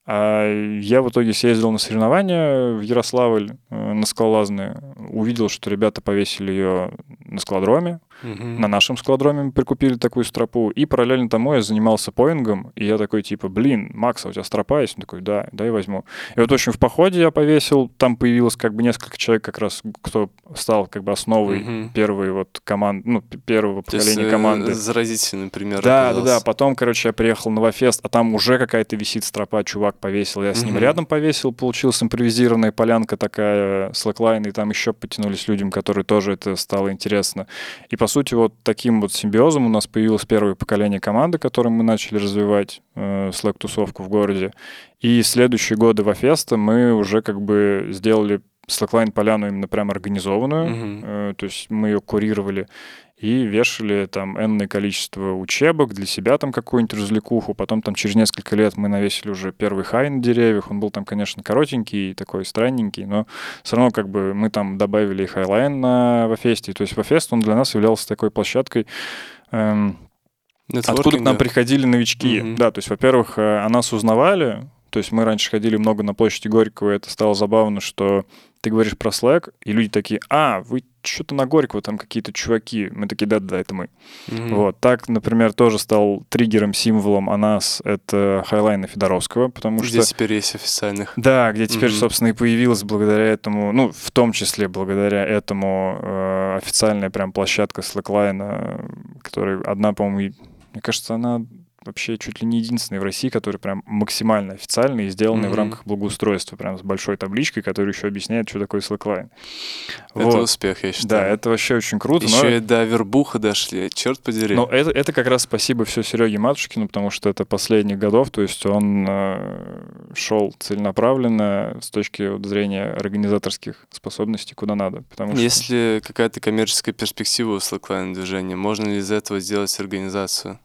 А я в итоге съездил на соревнования в Ярославль э, на скалолазные, увидел, что ребята повесили ее на скалодроме, Мгм. На нашем складроме мы прикупили такую стропу. И параллельно тому я занимался поингом. И я такой, типа, блин, Макс, а у тебя стропа есть? Он такой, да, дай возьму. И вот, в общем, в походе я повесил. Там появилось как бы несколько человек как раз, кто стал как бы основой Мгм. первой вот команды, ну, первого То есть, поколения э, команды. заразительный пример. Да, да, оказался. да. Потом, короче, я приехал на Новофест, а там уже какая-то висит стропа, чувак повесил. Я с ним рядом повесил, получилась импровизированная полянка такая, слэклайн, и там еще потянулись людям, которые тоже это стало интересно. И, по сути, вот таким вот симбиозом у нас появилось первое поколение команды, которым мы начали развивать э, слэк-тусовку в городе. И следующие годы ВаФеста мы уже как бы сделали slackline поляну именно прям организованную. Мгм. Э, то есть мы ее курировали и вешали там энное количество учебок для себя там какую-нибудь развлекуху. Потом там через несколько лет мы навесили уже первый хай на деревьях. Он был там, конечно, коротенький и такой странненький, но все равно как бы мы там добавили и highline на ВаФесте. То есть ВаФест, он для нас являлся такой площадкой, эм, Откуда к нам приходили новички? Мгм. Да, то есть, во-первых, э, о нас узнавали. То есть мы раньше ходили много на площади Горького, и это стало забавно, что ты говоришь про Slack, и люди такие, а, вы что-то на Горького, там какие-то чуваки. Мы такие, да-да, это мы. Мгм. Вот. Так, например, тоже стал триггером, символом о нас это highline а Федоровского, потому Где что... теперь есть официальных. Да, где теперь, Мгм. собственно, и появилась благодаря этому, ну, в том числе благодаря этому э, официальная прям площадка slackline, которая одна, по-моему, мне кажется, она вообще чуть ли не единственная в России, которая прям максимально официальная и сделанная в Мгм. рамках благоустройства, прям с большой табличкой, которая еще объясняет, что такое Slackline. Это Вот. успех, я считаю. Да, это вообще очень круто. но- Еще и до Вербуха дошли, черт подери. но это, это как раз спасибо все Сереге Матушкину, потому что это последних годов, то есть он шел целенаправленно с точки зрения организаторских способностей куда надо. Потому что... Есть ли какая-то коммерческая перспектива у слэклайн движения? Можно ли из этого сделать организацию?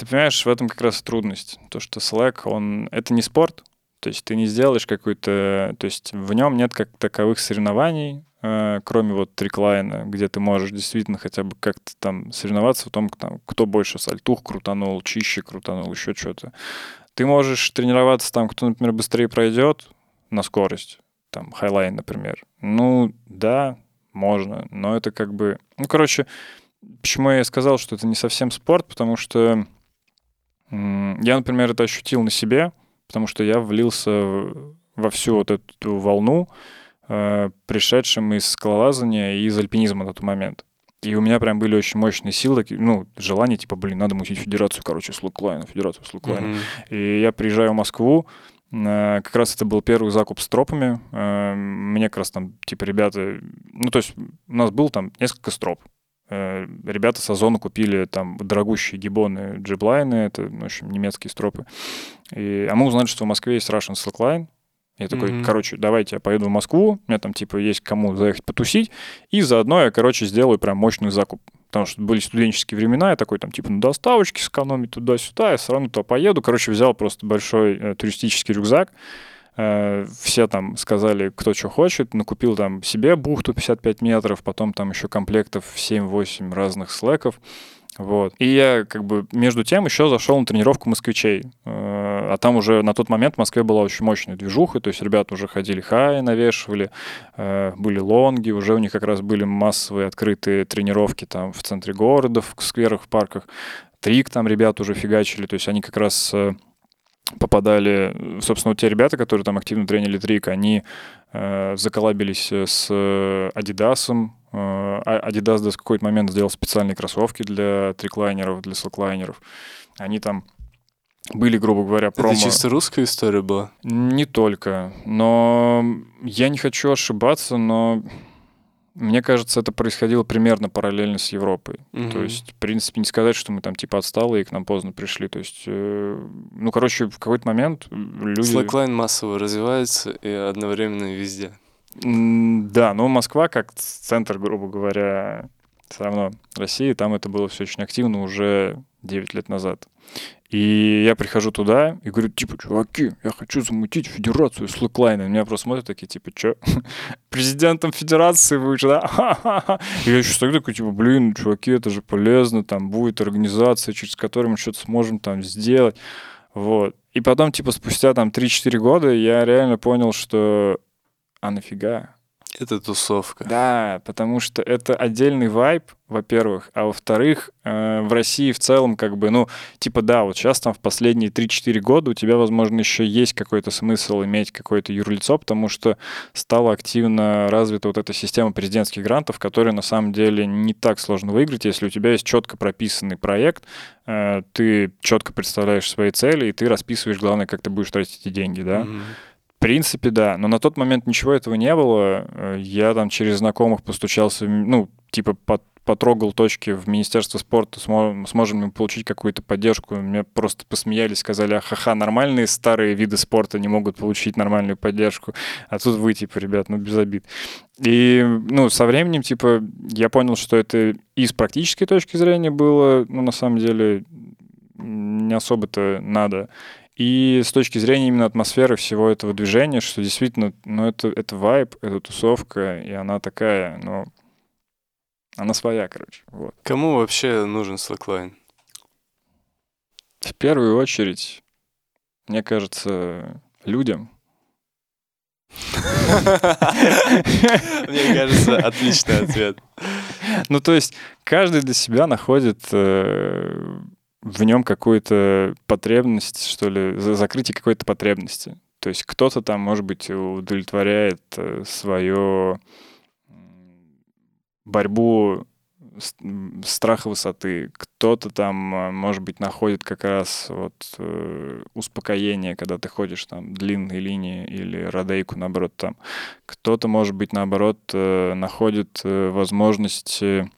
Ты понимаешь, в этом как раз трудность. То, что Slack, он... Это не спорт, то есть ты не сделаешь какой-то... То есть в нем нет как таковых соревнований, э, кроме вот trickline а, где ты можешь действительно хотя бы как-то там соревноваться в том, кто больше сальтух крутанул, чище крутанул, еще что-то. Ты можешь тренироваться там, кто, например, быстрее пройдет на скорость, там, highline, например. Ну, да, можно, но это как бы... Ну, короче, почему я сказал, что это не совсем спорт, потому что я, например, это ощутил на себе, потому что я влился во всю вот эту волну, э, пришедшим из скалолазания и из альпинизма на тот момент. И у меня прям были очень мощные силы, ну, желание, типа, блин, надо мутить федерацию, короче, слоклайна, федерацию слоклайна. Мгм. И я приезжаю в Москву, э, как раз это был первый закуп с тропами. Э, Мне как раз там, типа, ребята... Ну, то есть у нас был там несколько строп. Э, Ребята с Озона купили там дорогущие гибоны джиблайны, это, в общем, немецкие стропы. И, а мы узнали, что в Москве есть Russian Slackline. Я такой, Мгм. короче, давайте я поеду в Москву, у меня там, типа, есть кому заехать потусить, и заодно я, короче, сделаю прям мощный закуп. Потому что были студенческие времена, я такой, там, типа, на доставочке сэкономить туда-сюда, я все равно туда поеду. Короче, взял просто большой э, туристический рюкзак, все там сказали, кто что хочет, накупил там себе бухту 55 метров, потом там еще комплектов 7-8 разных слэков. Вот. И я как бы между тем еще зашел на тренировку москвичей. Э, А там уже на тот момент в Москве была очень мощная движуха, то есть ребята уже ходили хай, навешивали, э, были лонги, уже у них как раз были массовые открытые тренировки там в центре города, в скверах, в парках. Трик там ребята уже фигачили, то есть они как раз э, попадали, собственно, те ребята, которые там активно тренили трик, они э, заколабились с Адидасом. Э, а- Adidas в какой-то момент сделал специальные кроссовки для триклайнеров, для слэклайнеров. Они там были, грубо говоря, промо... Это чисто русская история была? Не только. Но я не хочу ошибаться, но мне кажется, это происходило примерно параллельно с Европой. То Мгм. есть, в принципе, не сказать, что мы там типа отсталые и к нам поздно пришли. То есть, э, ну, короче, в какой-то момент люди... Слэклайн массово развивается и одновременно везде. Да, но Москва как центр, грубо говоря, все равно России, там это было все очень активно уже 9 лет назад. И я прихожу туда и говорю, типа, чуваки, я хочу замутить федерацию слэклайна. Меня просто смотрят такие, типа, чё? Президентом федерации будешь, да? И я еще стою такой, типа, блин, чуваки, это же полезно, там будет организация, через которую мы что-то сможем там сделать. Вот. И потом, типа, спустя там 3-4 года я реально понял, что а нафига? Это тусовка. Да, потому что это отдельный вайб, во-первых, а во-вторых, э, в России в целом как бы, ну, типа, да, вот сейчас там в последние 3-4 года у тебя, возможно, еще есть какой-то смысл иметь какое-то юрлицо, потому что стала активно развита вот эта система президентских грантов, которая на самом деле не так сложно выиграть, если у тебя есть четко прописанный проект, э, ты четко представляешь свои цели, и ты расписываешь, главное, как ты будешь тратить эти деньги, да. Мгм. В принципе, да. Но на тот момент ничего этого не было. Э, Я там через знакомых постучался, ну, типа, под- потрогал точки в Министерство спорта, смо- сможем ли получить какую-то поддержку. Мне просто посмеялись, сказали, ха-ха, нормальные старые виды спорта не могут получить нормальную поддержку. А тут вы, типа, ребят, ну, без обид. И, ну, со временем, типа, я понял, что это и с практической точки зрения было, ну, на самом деле, не особо-то надо. И с точки зрения именно атмосферы всего этого движения, что действительно, ну, это, это вайб, это тусовка, и она такая, ну, она своя, короче. Вот. Кому вообще нужен слэклайн? В первую очередь, мне кажется, людям. Мне кажется, отличный ответ. Ну, то есть каждый для себя находит э, в нем какую-то потребность, что ли, за- закрытие какой-то потребности. То есть кто-то там, может быть, удовлетворяет свою борьбу страха высоты, кто-то там, э, может быть, находит как раз вот э, успокоение, когда ты ходишь там длинные линии или родейку, наоборот, там. Кто-то, может быть, наоборот, э, находит э, возможность э,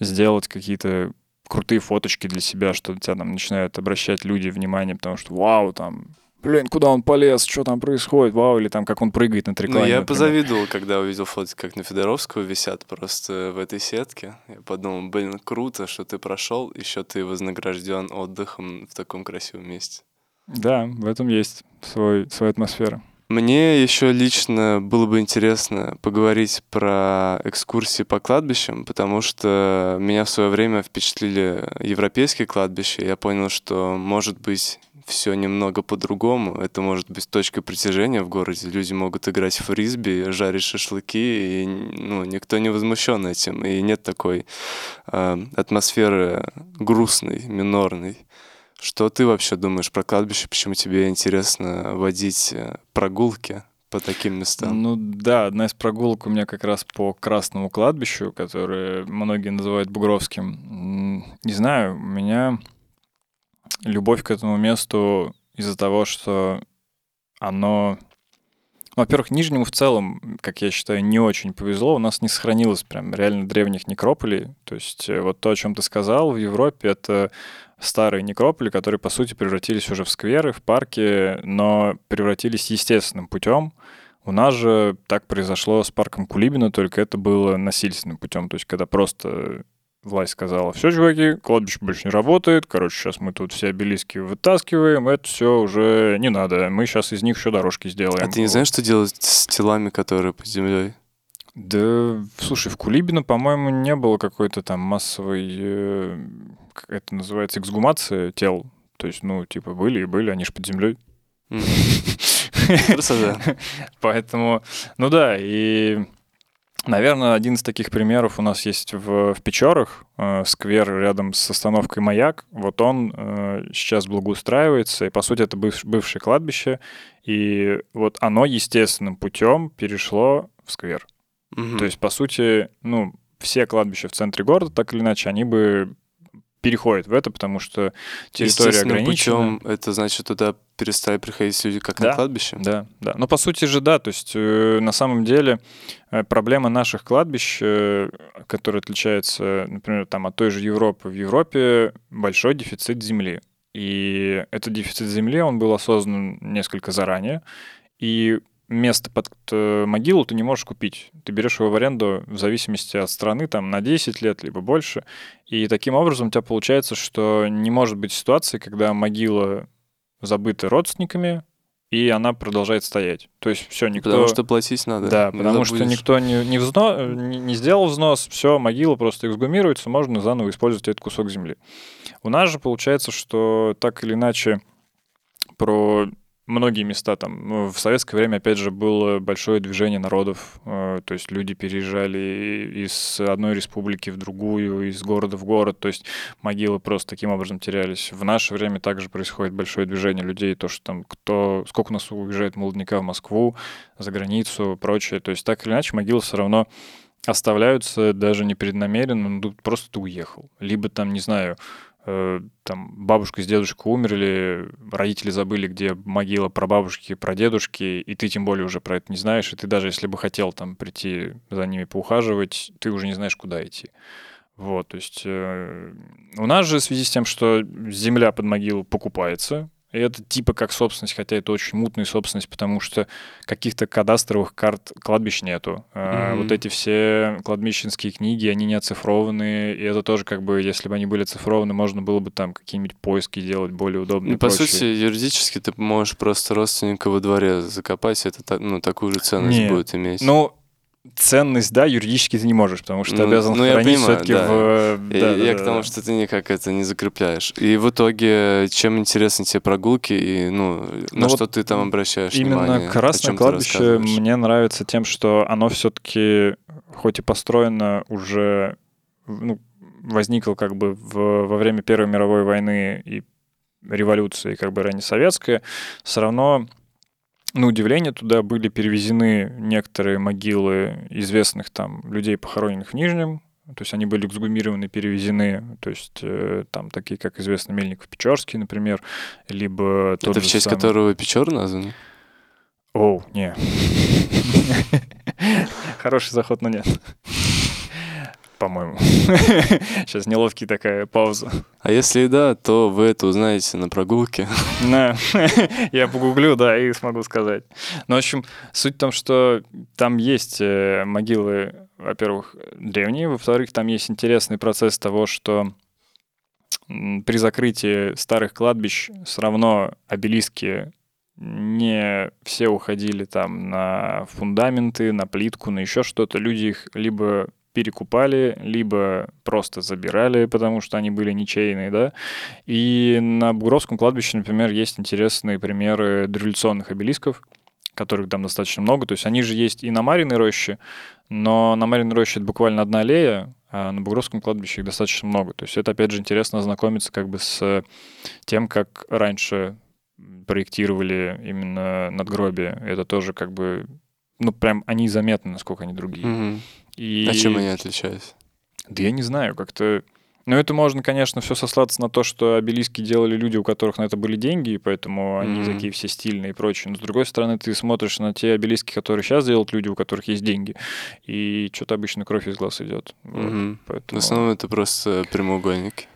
сделать какие-то крутые фоточки для себя, что тебя там начинают обращать люди внимание, потому что вау, там, блин, куда он полез, что там происходит, вау, или там, как он прыгает на Ну, треклане. я например. позавидовал, когда увидел фотки, как на Федоровского висят просто в этой сетке. Я подумал, блин, круто, что ты прошел, еще ты вознагражден отдыхом в таком красивом месте. Да, в этом есть свой, своя атмосфера. Мне еще лично было бы интересно поговорить про экскурсии по кладбищам, потому что меня в свое время впечатлили европейские кладбища. Я понял, что может быть все немного по-другому. Это может быть точкой притяжения в городе. Люди могут играть в фрисби, жарить шашлыки, и ну, никто не возмущен этим. И нет такой э, атмосферы грустной, минорной. Что ты вообще думаешь про кладбище? Почему тебе интересно водить э, прогулки по таким местам? Ну да, одна из прогулок у меня как раз по Красному кладбищу, которое многие называют Бугровским. Не знаю, у меня любовь к этому месту из-за того, что оно... Во-первых, Нижнему в целом, как я считаю, не очень повезло. У нас не сохранилось прям реально древних некрополей. То есть э, вот то, о чем ты сказал, в Европе это старые некрополи, которые, по сути, превратились уже в скверы, в парки, но превратились естественным путем. У нас же так произошло с парком Кулибина, только это было насильственным путем. То есть, когда просто власть сказала, все, чуваки, кладбище больше не работает, короче, сейчас мы тут все обелиски вытаскиваем, это все уже не надо, мы сейчас из них еще дорожки сделаем. А ты не знаешь, что делать с телами, которые под землей? Да, слушай, в Кулибино, по-моему, не было какой-то там массовой, э, как это называется, эксгумации тел. То есть, ну, типа, были и были, они же под землей. Красота. Поэтому, ну да, и, наверное, один из таких примеров у нас есть в, в Печорах, э, сквер рядом с остановкой «Маяк». Вот он э, сейчас благоустраивается, и, по сути, это быв- бывшее кладбище, и вот оно естественным путем перешло в сквер. Мгм. То есть, по сути, ну, все кладбища в центре города, так или иначе, они бы переходят в это, потому что территория ограничена. путем, это значит, туда перестали приходить люди как на Да. кладбище? Да, да. Но по сути же, да, то есть э, на самом деле э, проблема наших кладбищ, э, которая отличается, например, там от той же Европы. В Европе большой дефицит земли. И этот дефицит земли, он был осознан несколько заранее. И место под э, могилу ты не можешь купить. Ты берешь его в аренду в зависимости от страны, там, на 10 лет, либо больше. И таким образом у тебя получается, что не может быть ситуации, когда могила забыта родственниками, и она продолжает стоять. То есть все, никто... Потому что платить надо. Да, не потому что забудешь. никто не, не, взно- не, не сделал взнос, все, могила просто эксгумируется, можно заново использовать этот кусок земли. У нас же получается, что так или иначе про многие места там. Ну, в советское время, опять же, было большое движение народов, э, то есть люди переезжали из одной республики в другую, из города в город, то есть могилы просто таким образом терялись. В наше время также происходит большое движение людей, то, что там кто, сколько нас уезжает молодняка в Москву, за границу, прочее. То есть так или иначе могилы все равно оставляются даже непреднамеренно, ну, просто ты уехал. Либо там, не знаю, там бабушка с дедушкой умерли, родители забыли, где могила про бабушки, про дедушки, и ты тем более уже про это не знаешь, и ты даже если бы хотел там прийти за ними поухаживать, ты уже не знаешь, куда идти. Вот, то есть э, у нас же в связи с тем, что земля под могилу покупается, и это типа как собственность, хотя это очень мутная собственность, потому что каких-то кадастровых карт кладбищ нету. Mm-hmm. Вот эти все кладбищенские книги, они не оцифрованы, и это тоже как бы, если бы они были оцифрованы, можно было бы там какие-нибудь поиски делать более удобные. Ну, по сути, юридически ты можешь просто родственника во дворе закопать, это ну, такую же ценность Нет. будет иметь. Ну, ценность, да, юридически ты не можешь, потому что ты ну, обязан ну, хранить все-таки да. в... Да, я, да, я да, к тому, да. что ты никак это не закрепляешь. И в итоге, чем интересны тебе прогулки и, ну, ну на вот что ты там обращаешь именно внимание? Именно Красное кладбище мне нравится тем, что оно все-таки, хоть и построено уже, ну, возникло как бы в, во время Первой мировой войны и революции, как бы ранее советская, все равно на удивление туда были перевезены некоторые могилы известных там людей, похороненных в Нижнем. То есть они были эксгумированы, перевезены, то есть э, там такие, как известно, Мельников-Печорский, например, либо... Это в честь самый... которого Печор назван? Оу, не. Хороший заход, но нет по-моему. Сейчас неловкий такая пауза. А если да, то вы это узнаете на прогулке. Да, я погуглю, да, и смогу сказать. Ну, в общем, суть в том, что там есть э, могилы, во-первых, древние, во-вторых, там есть интересный процесс того, что при закрытии старых кладбищ все равно обелиски не все уходили там на фундаменты, на плитку, на еще что-то. Люди их либо перекупали, либо просто забирали, потому что они были ничейные, да. И на Бугровском кладбище, например, есть интересные примеры дореволюционных обелисков, которых там достаточно много. То есть они же есть и на Мариной роще, но на Мариной роще это буквально одна аллея, а на Бугровском кладбище их достаточно много. То есть это, опять же, интересно ознакомиться как бы с тем, как раньше проектировали именно надгробие. Это тоже как бы, ну, прям они заметны, насколько они другие. Mm-hmm. И... А чем они отличаются? Да я не знаю, как-то... Ну, это можно, конечно, все сослаться на то, что обелиски делали люди, у которых на это были деньги, и поэтому они mm-hmm. такие все стильные и прочее. Но, с другой стороны, ты смотришь на те обелиски, которые сейчас делают люди, у которых есть деньги, и что-то обычно кровь из глаз идет. Mm-hmm. Вот, поэтому... В основном это просто прямоугольники.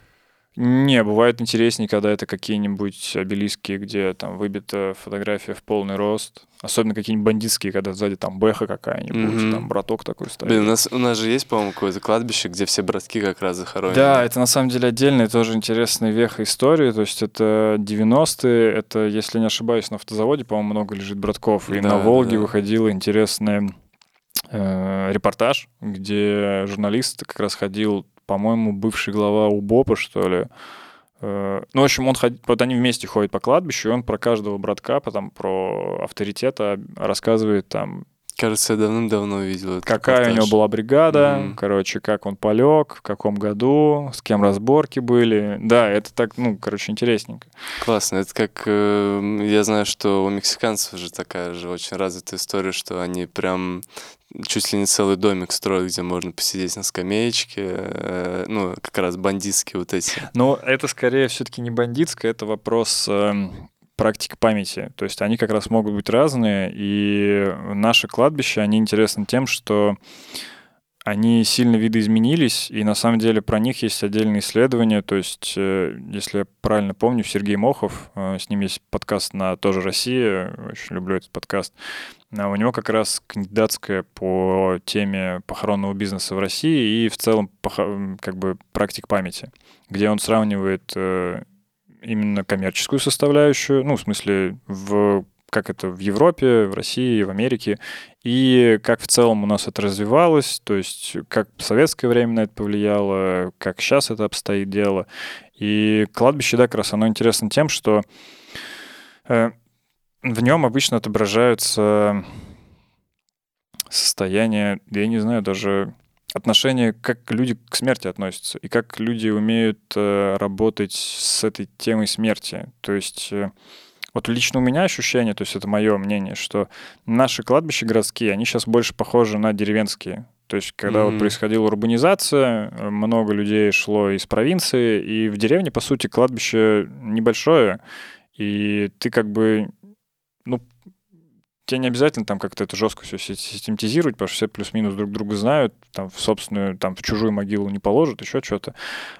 Не, бывает интереснее, когда это какие-нибудь обелиски, где там выбита фотография в полный рост. Особенно какие-нибудь бандитские, когда сзади там бэха какая-нибудь, mm-hmm. там браток такой стоит. Блин, у нас, у нас же есть, по-моему, какое-то кладбище, где все братки как раз захоронены. Да, это на самом деле отдельная тоже интересная веха истории. То есть это 90-е, это, если не ошибаюсь, на автозаводе, по-моему, много лежит братков. И да, на Волге да. выходила интересная э, репортаж, где журналист как раз ходил по-моему, бывший глава УБОПа, что ли. Э, ну, в общем, он ходит, вот они вместе ходят по кладбищу, и он про каждого братка, потом про авторитета рассказывает там Кажется, я давным-давно видел это. Какая репортаж. у него была бригада, mm-hmm. короче, как он полег, в каком году, с кем разборки были. Да, это так, ну, короче, интересненько. Классно. Это как, э, я знаю, что у мексиканцев же такая же очень развитая история, что они прям чуть ли не целый домик строят, где можно посидеть на скамеечке, э, ну, как раз бандитские вот эти. Но это скорее все-таки не бандитское, это вопрос э, практика памяти. То есть они как раз могут быть разные, и наши кладбища, они интересны тем, что они сильно видоизменились, и на самом деле про них есть отдельные исследования. То есть, э, если я правильно помню, Сергей Мохов, э, с ним есть подкаст на «Тоже Россия», очень люблю этот подкаст. А у него как раз кандидатская по теме похоронного бизнеса в России и в целом как бы практик памяти, где он сравнивает э, именно коммерческую составляющую, ну, в смысле, в как это в Европе, в России, в Америке, и как в целом у нас это развивалось, то есть как в советское время на это повлияло, как сейчас это обстоит дело. И кладбище, да, как раз оно интересно тем, что э, в нем обычно отображаются состояние, я не знаю, даже отношение, как люди к смерти относятся, и как люди умеют э, работать с этой темой смерти. То есть э, вот лично у меня ощущение, то есть это мое мнение, что наши кладбища городские, они сейчас больше похожи на деревенские. То есть, когда mm-hmm. вот происходила урбанизация, э, много людей шло из провинции, и в деревне, по сути, кладбище небольшое, и ты как бы, тебе не обязательно там как-то это жестко все систематизировать, потому что все плюс-минус друг друга знают, там в собственную, там в чужую могилу не положат, еще что-то.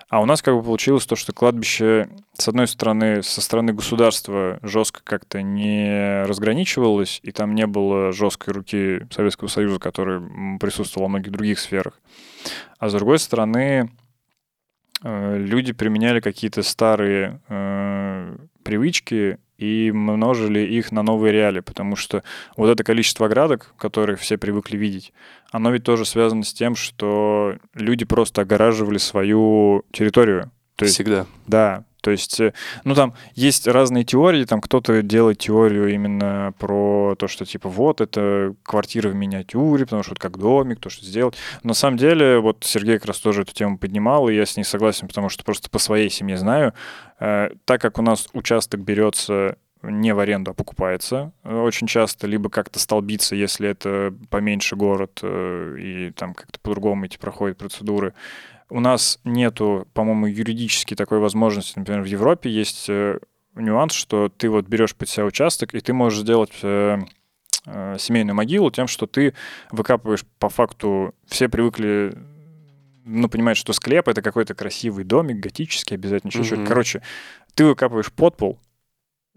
А у нас как бы получилось то, что кладбище, с одной стороны, со стороны государства жестко как-то не разграничивалось, и там не было жесткой руки Советского Союза, который присутствовал во многих других сферах. А с другой стороны, э, люди применяли какие-то старые э, привычки и множили их на новые реалии, потому что вот это количество оградок, которые все привыкли видеть, оно ведь тоже связано с тем, что люди просто огораживали свою территорию. То есть, Всегда. Да, то есть, э, ну там есть разные теории, там кто-то делает теорию именно про то, что типа вот это квартира в миниатюре, потому что вот как домик, то, что сделать. Но на самом деле, вот Сергей как раз тоже эту тему поднимал, и я с ней согласен, потому что просто по своей семье знаю, э, так как у нас участок берется не в аренду, а покупается э, очень часто, либо как-то столбиться, если это поменьше город, и там как-то по-другому эти проходят процедуры. У нас нету, по-моему, юридически такой возможности. Например, в Европе есть э, нюанс, что ты вот берешь под себя участок, и ты можешь сделать э, э, семейную могилу тем, что ты выкапываешь по факту, все привыкли ну, понимать, что склеп — это какой-то красивый домик, готический обязательно, еще mm-hmm. что-то. Короче, ты выкапываешь подпол,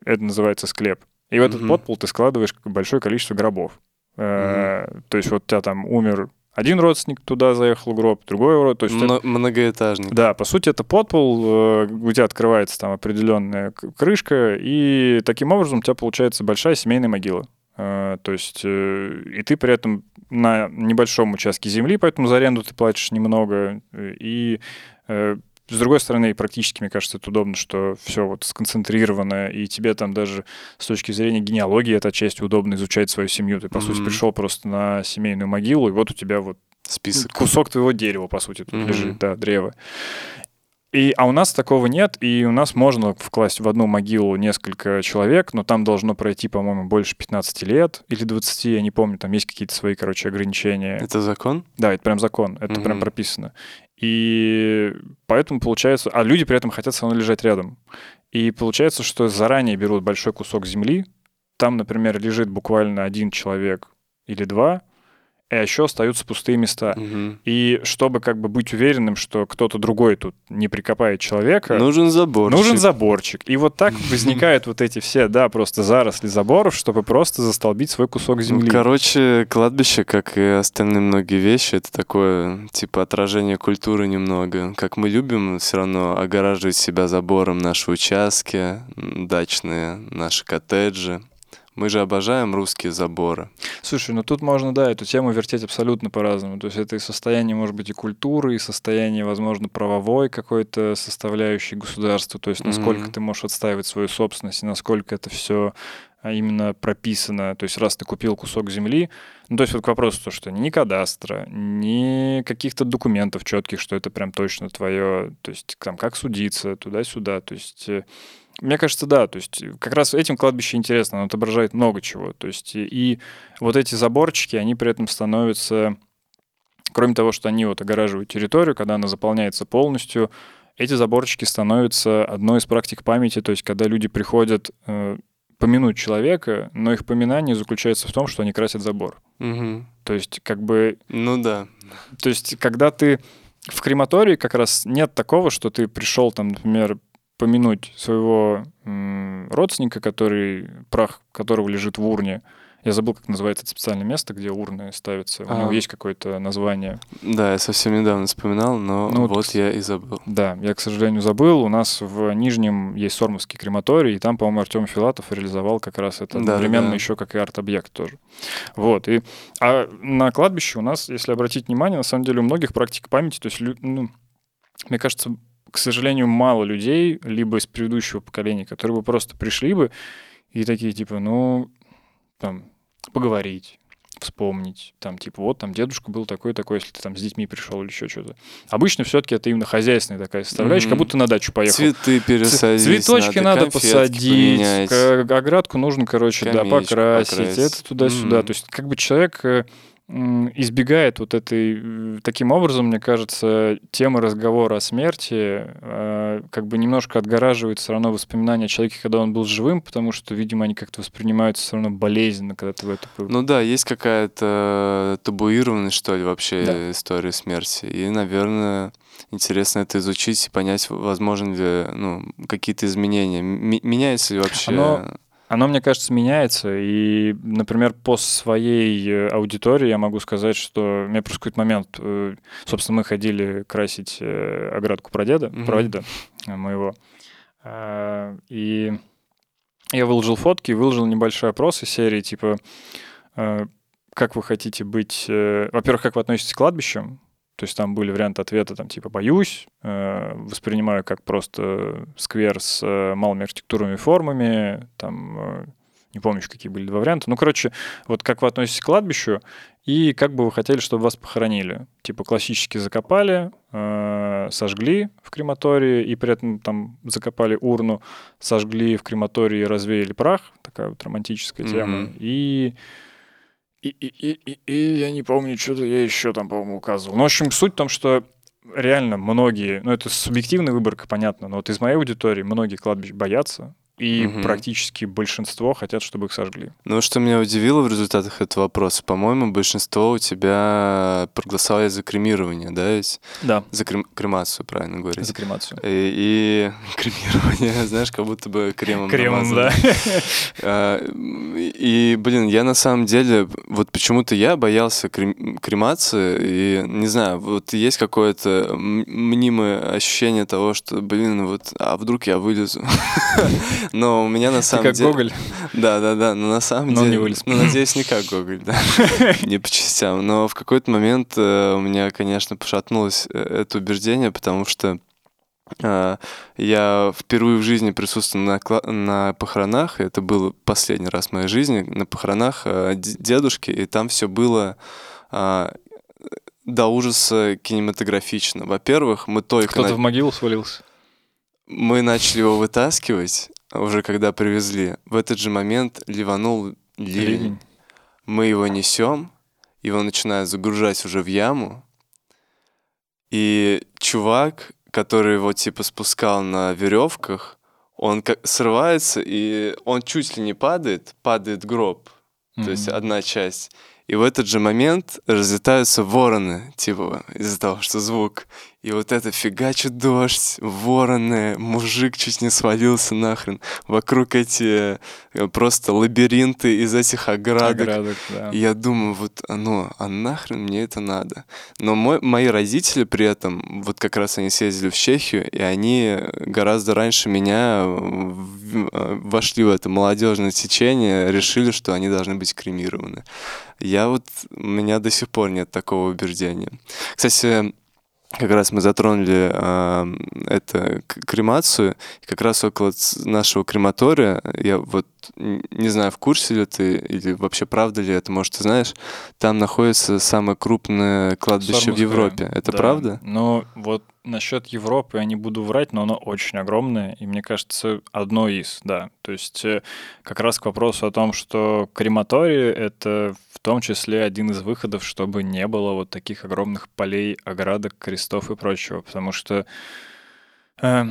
это называется склеп, и в этот mm-hmm. подпол ты складываешь большое количество гробов. Mm-hmm. То есть вот у тебя там умер один родственник туда заехал гроб, другой род. То есть М- это, многоэтажный. Да, по сути, это подпол, э, у тебя открывается там определенная крышка, и таким образом у тебя получается большая семейная могила. Э, то есть, э, и ты при этом на небольшом участке земли, поэтому за аренду ты платишь немного, и с другой стороны, практически, мне кажется, это удобно, что все вот сконцентрировано, и тебе там даже с точки зрения генеалогии эта часть удобно изучать свою семью. Ты, по mm-hmm. сути, пришел просто на семейную могилу, и вот у тебя вот список. Кусок твоего дерева, по сути, тут mm-hmm. лежит, да, древо. И, а у нас такого нет, и у нас можно вкласть в одну могилу несколько человек, но там должно пройти, по-моему, больше 15 лет или 20, я не помню, там есть какие-то свои, короче, ограничения. Это закон? Да, это прям закон, это угу. прям прописано. И поэтому получается... А люди при этом хотят со мной лежать рядом. И получается, что заранее берут большой кусок земли, там, например, лежит буквально один человек или два, а еще остаются пустые места. Угу. И чтобы как бы быть уверенным, что кто-то другой тут не прикопает человека... Нужен заборчик. Нужен заборчик. И вот так возникают вот эти все, да, просто заросли заборов, чтобы просто застолбить свой кусок ну, земли. Короче, кладбище, как и остальные многие вещи, это такое, типа, отражение культуры немного. Как мы любим все равно огораживать себя забором наши участки, дачные, наши коттеджи. Мы же обожаем русские заборы. Слушай, ну тут можно, да, эту тему вертеть абсолютно по-разному. То есть это и состояние, может быть, и культуры, и состояние, возможно, правовой какой-то составляющей государства. То есть насколько mm-hmm. ты можешь отстаивать свою собственность, и насколько это все а, именно прописано. То есть раз ты купил кусок земли, ну то есть вот к вопросу, то, что ни кадастра, ни каких-то документов четких, что это прям точно твое, то есть там как судиться, туда-сюда. То есть э, мне кажется, да. То есть э, как раз этим кладбище интересно, оно отображает много чего. То есть и вот эти заборчики, они при этом становятся, кроме того, что они вот огораживают территорию, когда она заполняется полностью, эти заборчики становятся одной из практик памяти. То есть когда люди приходят э, помянуть человека, но их поминание заключается в том, что они красят забор. Угу. То есть как бы... Ну да. То есть когда ты в крематории как раз нет такого, что ты пришел там, например, помянуть своего родственника, который, прах которого лежит в урне. Я забыл, как называется это специальное место, где урны ставятся. У а, него есть какое-то название. Да, я совсем недавно вспоминал, но ну, вот, вот я и забыл. Да, я, к сожалению, забыл. У нас в Нижнем есть Сормовский крематорий, и там, по-моему, Артем Филатов реализовал как раз это да, одновременно да. еще как и арт-объект тоже. Вот. И, а на кладбище у нас, если обратить внимание, на самом деле у многих практик памяти, то есть, ну, мне кажется, к сожалению, мало людей, либо из предыдущего поколения, которые бы просто пришли бы И такие, типа, ну, там, поговорить, вспомнить, там, типа, вот там дедушка был такой-такой, если ты там с детьми пришел или еще что-то. Обычно все-таки это именно хозяйственная такая составляющая, mm-hmm. как будто на дачу поехал. Цветы пересадить. Цветочки надо, надо посадить, поменять. оградку нужно, короче, Камеечку да, покрасить, покрасить, это туда-сюда. Mm-hmm. То есть, как бы человек э, избегает вот этой, таким образом, мне кажется, темы разговора о смерти, э, как бы немножко отгораживает все равно воспоминания о человеке, когда он был живым, потому что, видимо, они как-то воспринимаются все равно болезненно, когда ты в это... Ну да, есть какая-то табуированность, что ли, вообще да. история смерти. И, наверное, интересно это изучить и понять, возможно ли ну, какие-то изменения. М- меняется ли вообще... Оно оно, мне кажется, меняется. И, например, по своей э, аудитории я могу сказать, что у меня просто какой-то момент, э, собственно, мы ходили красить э, оградку прадеда, mm-hmm. прадеда моего. А, и я выложил фотки, выложил небольшой опрос из серии, типа, как вы хотите быть... Во-первых, как вы относитесь к кладбищам? То есть там были варианты ответа, там типа «боюсь», э, воспринимаю как просто сквер с э, малыми архитектурными формами, там, э, не помню, какие были два варианта. Ну, короче, вот как вы относитесь к кладбищу и как бы вы хотели, чтобы вас похоронили. Типа классически закопали, э, сожгли в крематории и при этом там закопали урну, сожгли в крематории развеяли прах. Такая вот романтическая mm-hmm. тема. И и, и, и, и, и я не помню, что-то я еще там, по-моему, указывал. Ну, в общем, суть в том, что реально многие, ну, это субъективная выборка, понятно, но вот из моей аудитории многие кладбищ боятся, и угу. практически большинство хотят, чтобы их сожгли. Ну, что меня удивило в результатах этого вопроса, по-моему, большинство у тебя проголосовали за кремирование, да, ведь? Да. За крем... кремацию, правильно говорить. За кремацию. И, и кремирование, знаешь, как будто бы кремом Кремом, да. А, и, блин, я на самом деле, вот почему-то я боялся крем... кремации, и, не знаю, вот есть какое-то мнимое ощущение того, что, блин, вот, а вдруг я вылезу? Но у меня на самом как деле... Гоголь. Да, да, да, но на самом но деле... не вылез. Ну, надеюсь, не как Гоголь, да. Не по частям. Но в какой-то момент э, у меня, конечно, пошатнулось э, это убеждение, потому что э, я впервые в жизни присутствовал на, на похоронах, это был последний раз в моей жизни, на похоронах дедушки, и там все было до ужаса кинематографично. Во-первых, мы только... Кто-то на... в могилу свалился? Мы начали его вытаскивать, уже когда привезли. В этот же момент ливанул ливень. ливень. Мы его несем, его начинают загружать уже в яму. И чувак, который его типа спускал на веревках, он как срывается, и он чуть ли не падает, падает гроб. Mm-hmm. То есть одна часть. И в этот же момент разлетаются вороны, типа, из-за того, что звук. И вот это фигачит дождь, вороны, мужик чуть не свалился нахрен. Вокруг эти э, просто лабиринты из этих оградок. оградок да. И я думаю, вот оно, а нахрен мне это надо? Но мой, мои родители при этом, вот как раз они съездили в Чехию, и они гораздо раньше меня э, вошли в это молодежное течение, решили, что они должны быть кремированы. Я вот, у меня до сих пор нет такого убеждения. Кстати, как раз мы затронули э, это кремацию, как раз около нашего крематория, я вот не знаю, в курсе ли ты, или вообще правда ли это, может, ты знаешь, там находится самое крупное кладбище Сормовское. в Европе. Это да. правда? Ну, вот насчет Европы я не буду врать, но оно очень огромное, и мне кажется, одно из, да. То есть э, как раз к вопросу о том, что крематорий — это в том числе один из выходов, чтобы не было вот таких огромных полей, оградок, крестов и прочего, потому что э,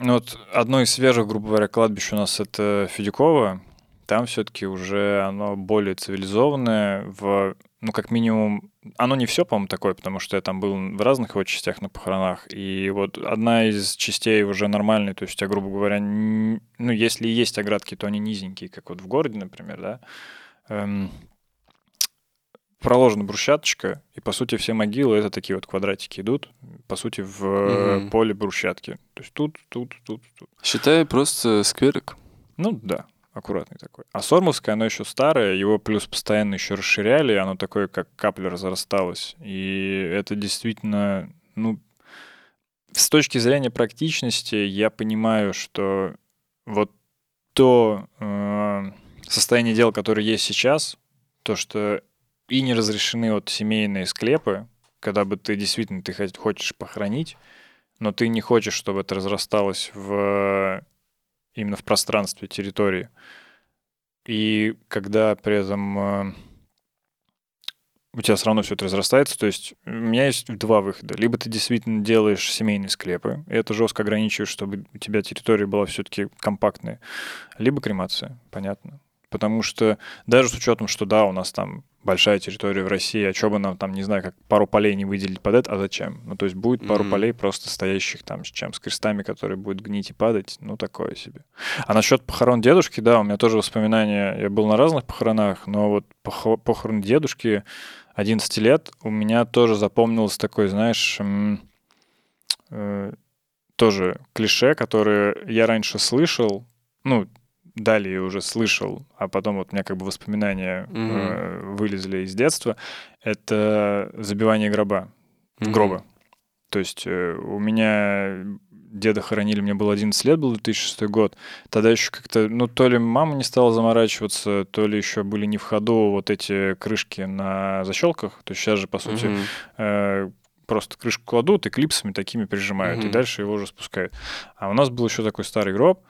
вот одно из свежих, грубо говоря, кладбищ у нас это Федякова. Там все-таки уже оно более цивилизованное, в, ну, как минимум, оно не все, по-моему, такое, потому что я там был в разных его частях на похоронах, и вот одна из частей уже нормальная, то есть тебя, грубо говоря, ну, если есть оградки, то они низенькие, как вот в городе, например, да, эм, проложена брусчаточка, и, по сути, все могилы — это такие вот квадратики идут, по сути, в угу. поле брусчатки. То есть тут, тут, тут, тут. Считай просто скверик. Ну да, аккуратный такой. А Сормовское, оно еще старое, его плюс постоянно еще расширяли, оно такое, как капля разрасталось. И это действительно, ну, с точки зрения практичности, я понимаю, что вот то э, состояние дел, которое есть сейчас, то, что и не разрешены вот семейные склепы, когда бы ты действительно ты хочешь похоронить, но ты не хочешь, чтобы это разрасталось в именно в пространстве территории. И когда при этом э, у тебя все равно все это разрастается. То есть у меня есть два выхода. Либо ты действительно делаешь семейные склепы, и это жестко ограничиваешь, чтобы у тебя территория была все-таки компактная. Либо кремация, понятно. Потому что даже с учетом, что да, у нас там большая территория в России, а что бы нам там, не знаю, как пару полей не выделить под это, а зачем? Ну, то есть будет пару mm-hmm. полей просто стоящих там с чем, с крестами, которые будут гнить и падать, ну, такое себе. А насчет похорон дедушки, да, у меня тоже воспоминания, я был на разных похоронах, но вот похорон дедушки 11 лет у меня тоже запомнилось такой, знаешь, э, тоже клише, которое я раньше слышал, ну, далее уже слышал, а потом вот у меня как бы воспоминания mm-hmm. э, вылезли из детства, это забивание гроба, mm-hmm. гроба. То есть э, у меня деда хоронили, мне было 11 лет, был 2006 год. Тогда еще как-то, ну, то ли мама не стала заморачиваться, то ли еще были не в ходу вот эти крышки на защелках. То есть сейчас же, по сути, mm-hmm. э, просто крышку кладут и клипсами такими прижимают, mm-hmm. и дальше его уже спускают. А у нас был еще такой старый гроб,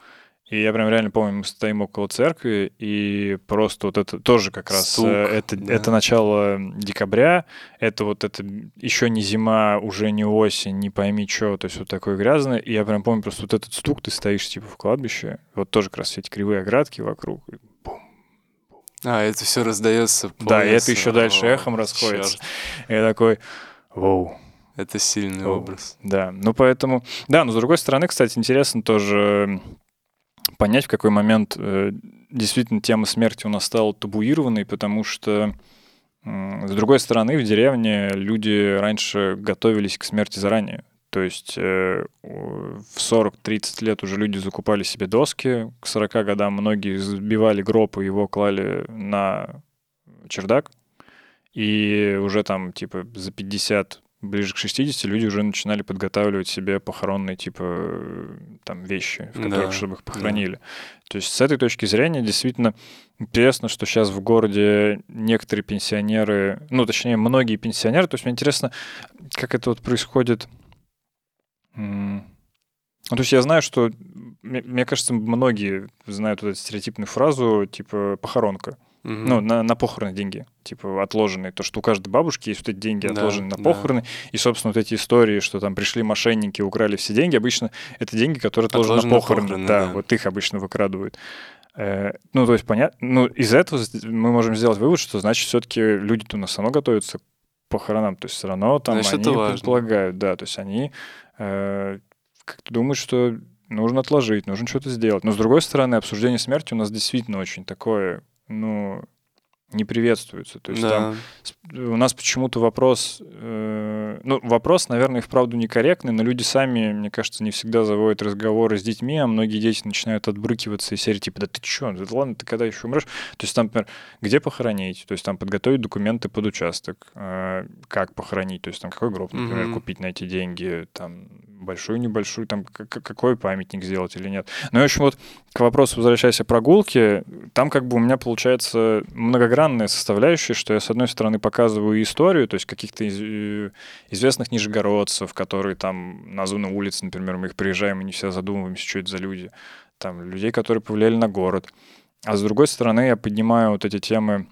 и я прям реально помню, мы стоим около церкви, и просто вот это тоже как раз Стук, э, это, да. это начало декабря, это вот это еще не зима, уже не осень, не пойми что, то есть вот такое грязное. И я прям помню просто вот этот стук, ты стоишь типа в кладбище, вот тоже как раз все эти кривые оградки вокруг, и бум, а, это все раздается. Да, и это еще дальше эхом расходится. Черт. И я такой, вау. Это сильный Оу. образ. Да, ну поэтому... Да, но с другой стороны, кстати, интересно тоже понять, в какой момент э, действительно тема смерти у нас стала табуированной, потому что, с другой стороны, в деревне люди раньше готовились к смерти заранее. То есть э, в 40-30 лет уже люди закупали себе доски, к 40 годам многие сбивали гроб и его клали на чердак, и уже там типа за 50 ближе к 60 люди уже начинали подготавливать себе похоронные типа там вещи, в которых, да, чтобы их похоронили. Да. То есть с этой точки зрения действительно интересно, что сейчас в городе некоторые пенсионеры, ну точнее многие пенсионеры, то есть мне интересно, как это вот происходит. Ну, то есть я знаю, что, мне кажется, многие знают вот эту стереотипную фразу, типа, похоронка. Угу. Ну, на, на похороны деньги, типа отложенные. То, что у каждой бабушки есть вот эти деньги отложенные да, на похороны. Да. И, собственно, вот эти истории, что там пришли мошенники, украли все деньги, обычно это деньги, которые отложены, отложены на похороны. Похороны да, да, вот их обычно выкрадывают. Э, ну, то есть, понятно, ну, из этого мы можем сделать вывод, что, значит, все-таки люди-то у нас равно готовятся к похоронам. То есть, все равно там значит, они предполагают, да, то есть они э, как-то думают, что нужно отложить, нужно что-то сделать. Но, с другой стороны, обсуждение смерти у нас действительно очень такое ну, не приветствуется. То есть да. там у нас почему-то вопрос, э, ну, вопрос, наверное, и вправду некорректный, но люди сами, мне кажется, не всегда заводят разговоры с детьми, а многие дети начинают отбрыкиваться и серии типа, да ты чё, да ладно, ты когда еще умрешь? То есть там, например, где похоронить? То есть там подготовить документы под участок, э, как похоронить? То есть там какой гроб, например, mm-hmm. купить на эти деньги, там большую, небольшую, там какой памятник сделать или нет. Ну, в общем, вот к вопросу, возвращаясь о прогулке, там как бы у меня получается многогранная составляющая, что я, с одной стороны, показываю историю, то есть каких-то из, э, известных нижегородцев, которые там названы улицы, например, мы их приезжаем и не все задумываемся, что это за люди, там людей, которые повлияли на город. А с другой стороны, я поднимаю вот эти темы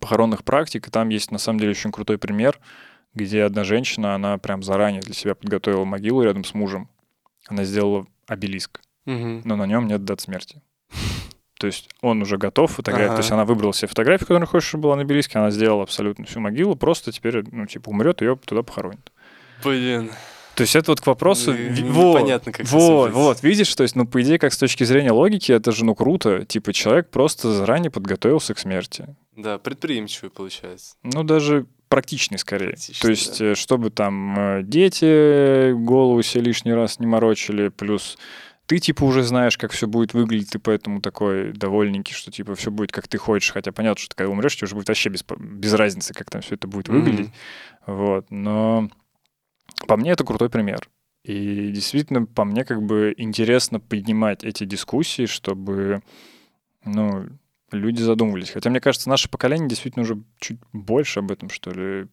похоронных практик, и там есть на самом деле очень крутой пример — где одна женщина, она прям заранее для себя подготовила могилу рядом с мужем. Она сделала обелиск, угу. но на нем нет дат смерти. То есть он уже готов фотографировать. Ага. То есть она выбрала себе фотографию, которая хочет, чтобы была на обелиске, она сделала абсолютно всю могилу, просто теперь, ну, типа, умрет, ее туда похоронят. Блин. То есть это вот к вопросу... Вот, непонятно, как Вот, вот, видишь, то есть, ну, по идее, как с точки зрения логики, это же, ну, круто. Типа, человек просто заранее подготовился к смерти. Да, предприимчивый получается. Ну, даже практичный скорее. Практичный, То есть, да. Э, чтобы там э, дети голову себе лишний раз не морочили, плюс ты типа уже знаешь, как все будет выглядеть, ты поэтому такой довольненький, что типа все будет как ты хочешь, хотя понятно, что ты когда умрешь, тебе уже будет вообще без, без разницы, как там все это будет выглядеть. Mm-hmm. Вот. Но по мне это крутой пример. И действительно, по мне, как бы интересно поднимать эти дискуссии, чтобы, ну, люди задумывались. Хотя, мне кажется, наше поколение действительно уже чуть больше об этом, что ли,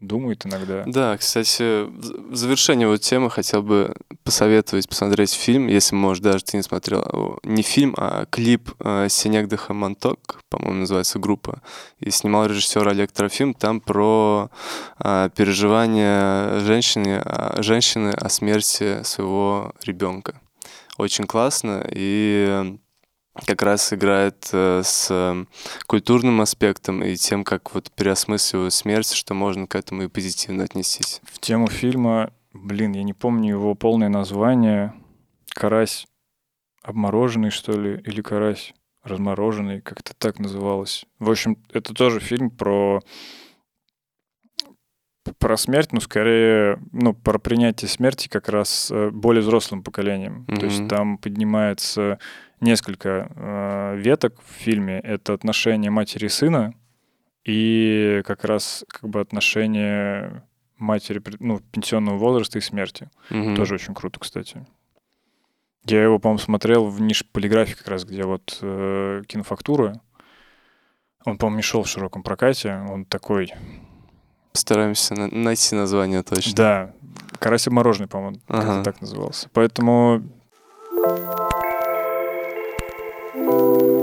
думает иногда. Да, кстати, в завершение вот темы хотел бы посоветовать посмотреть фильм, если, может, даже ты не смотрел. Не фильм, а клип э, Синегдаха Монток, по-моему, называется группа. И снимал режиссер Олег Трофим. Там про э, переживания женщины, а, женщины о смерти своего ребенка. Очень классно. И как раз играет э, с культурным аспектом и тем, как вот переосмысливаю смерть, что можно к этому и позитивно отнестись. В тему фильма, блин, я не помню его полное название. Карась обмороженный, что ли, или карась размороженный, как-то так называлось. В общем, это тоже фильм про про смерть, ну, скорее, ну, про принятие смерти как раз э, более взрослым поколением. Mm-hmm. То есть там поднимается несколько э, веток в фильме. Это отношения матери и сына и как раз как бы отношения матери ну, пенсионного возраста и смерти. Mm-hmm. Тоже очень круто, кстати. Я его, по-моему, смотрел в нише полиграфии как раз, где вот э, кинофактура. Он, по-моему, не шел в широком прокате. Он такой Стараемся на- найти название точно. Да. Карась мороженый, по-моему, ага. так назывался. Поэтому... Música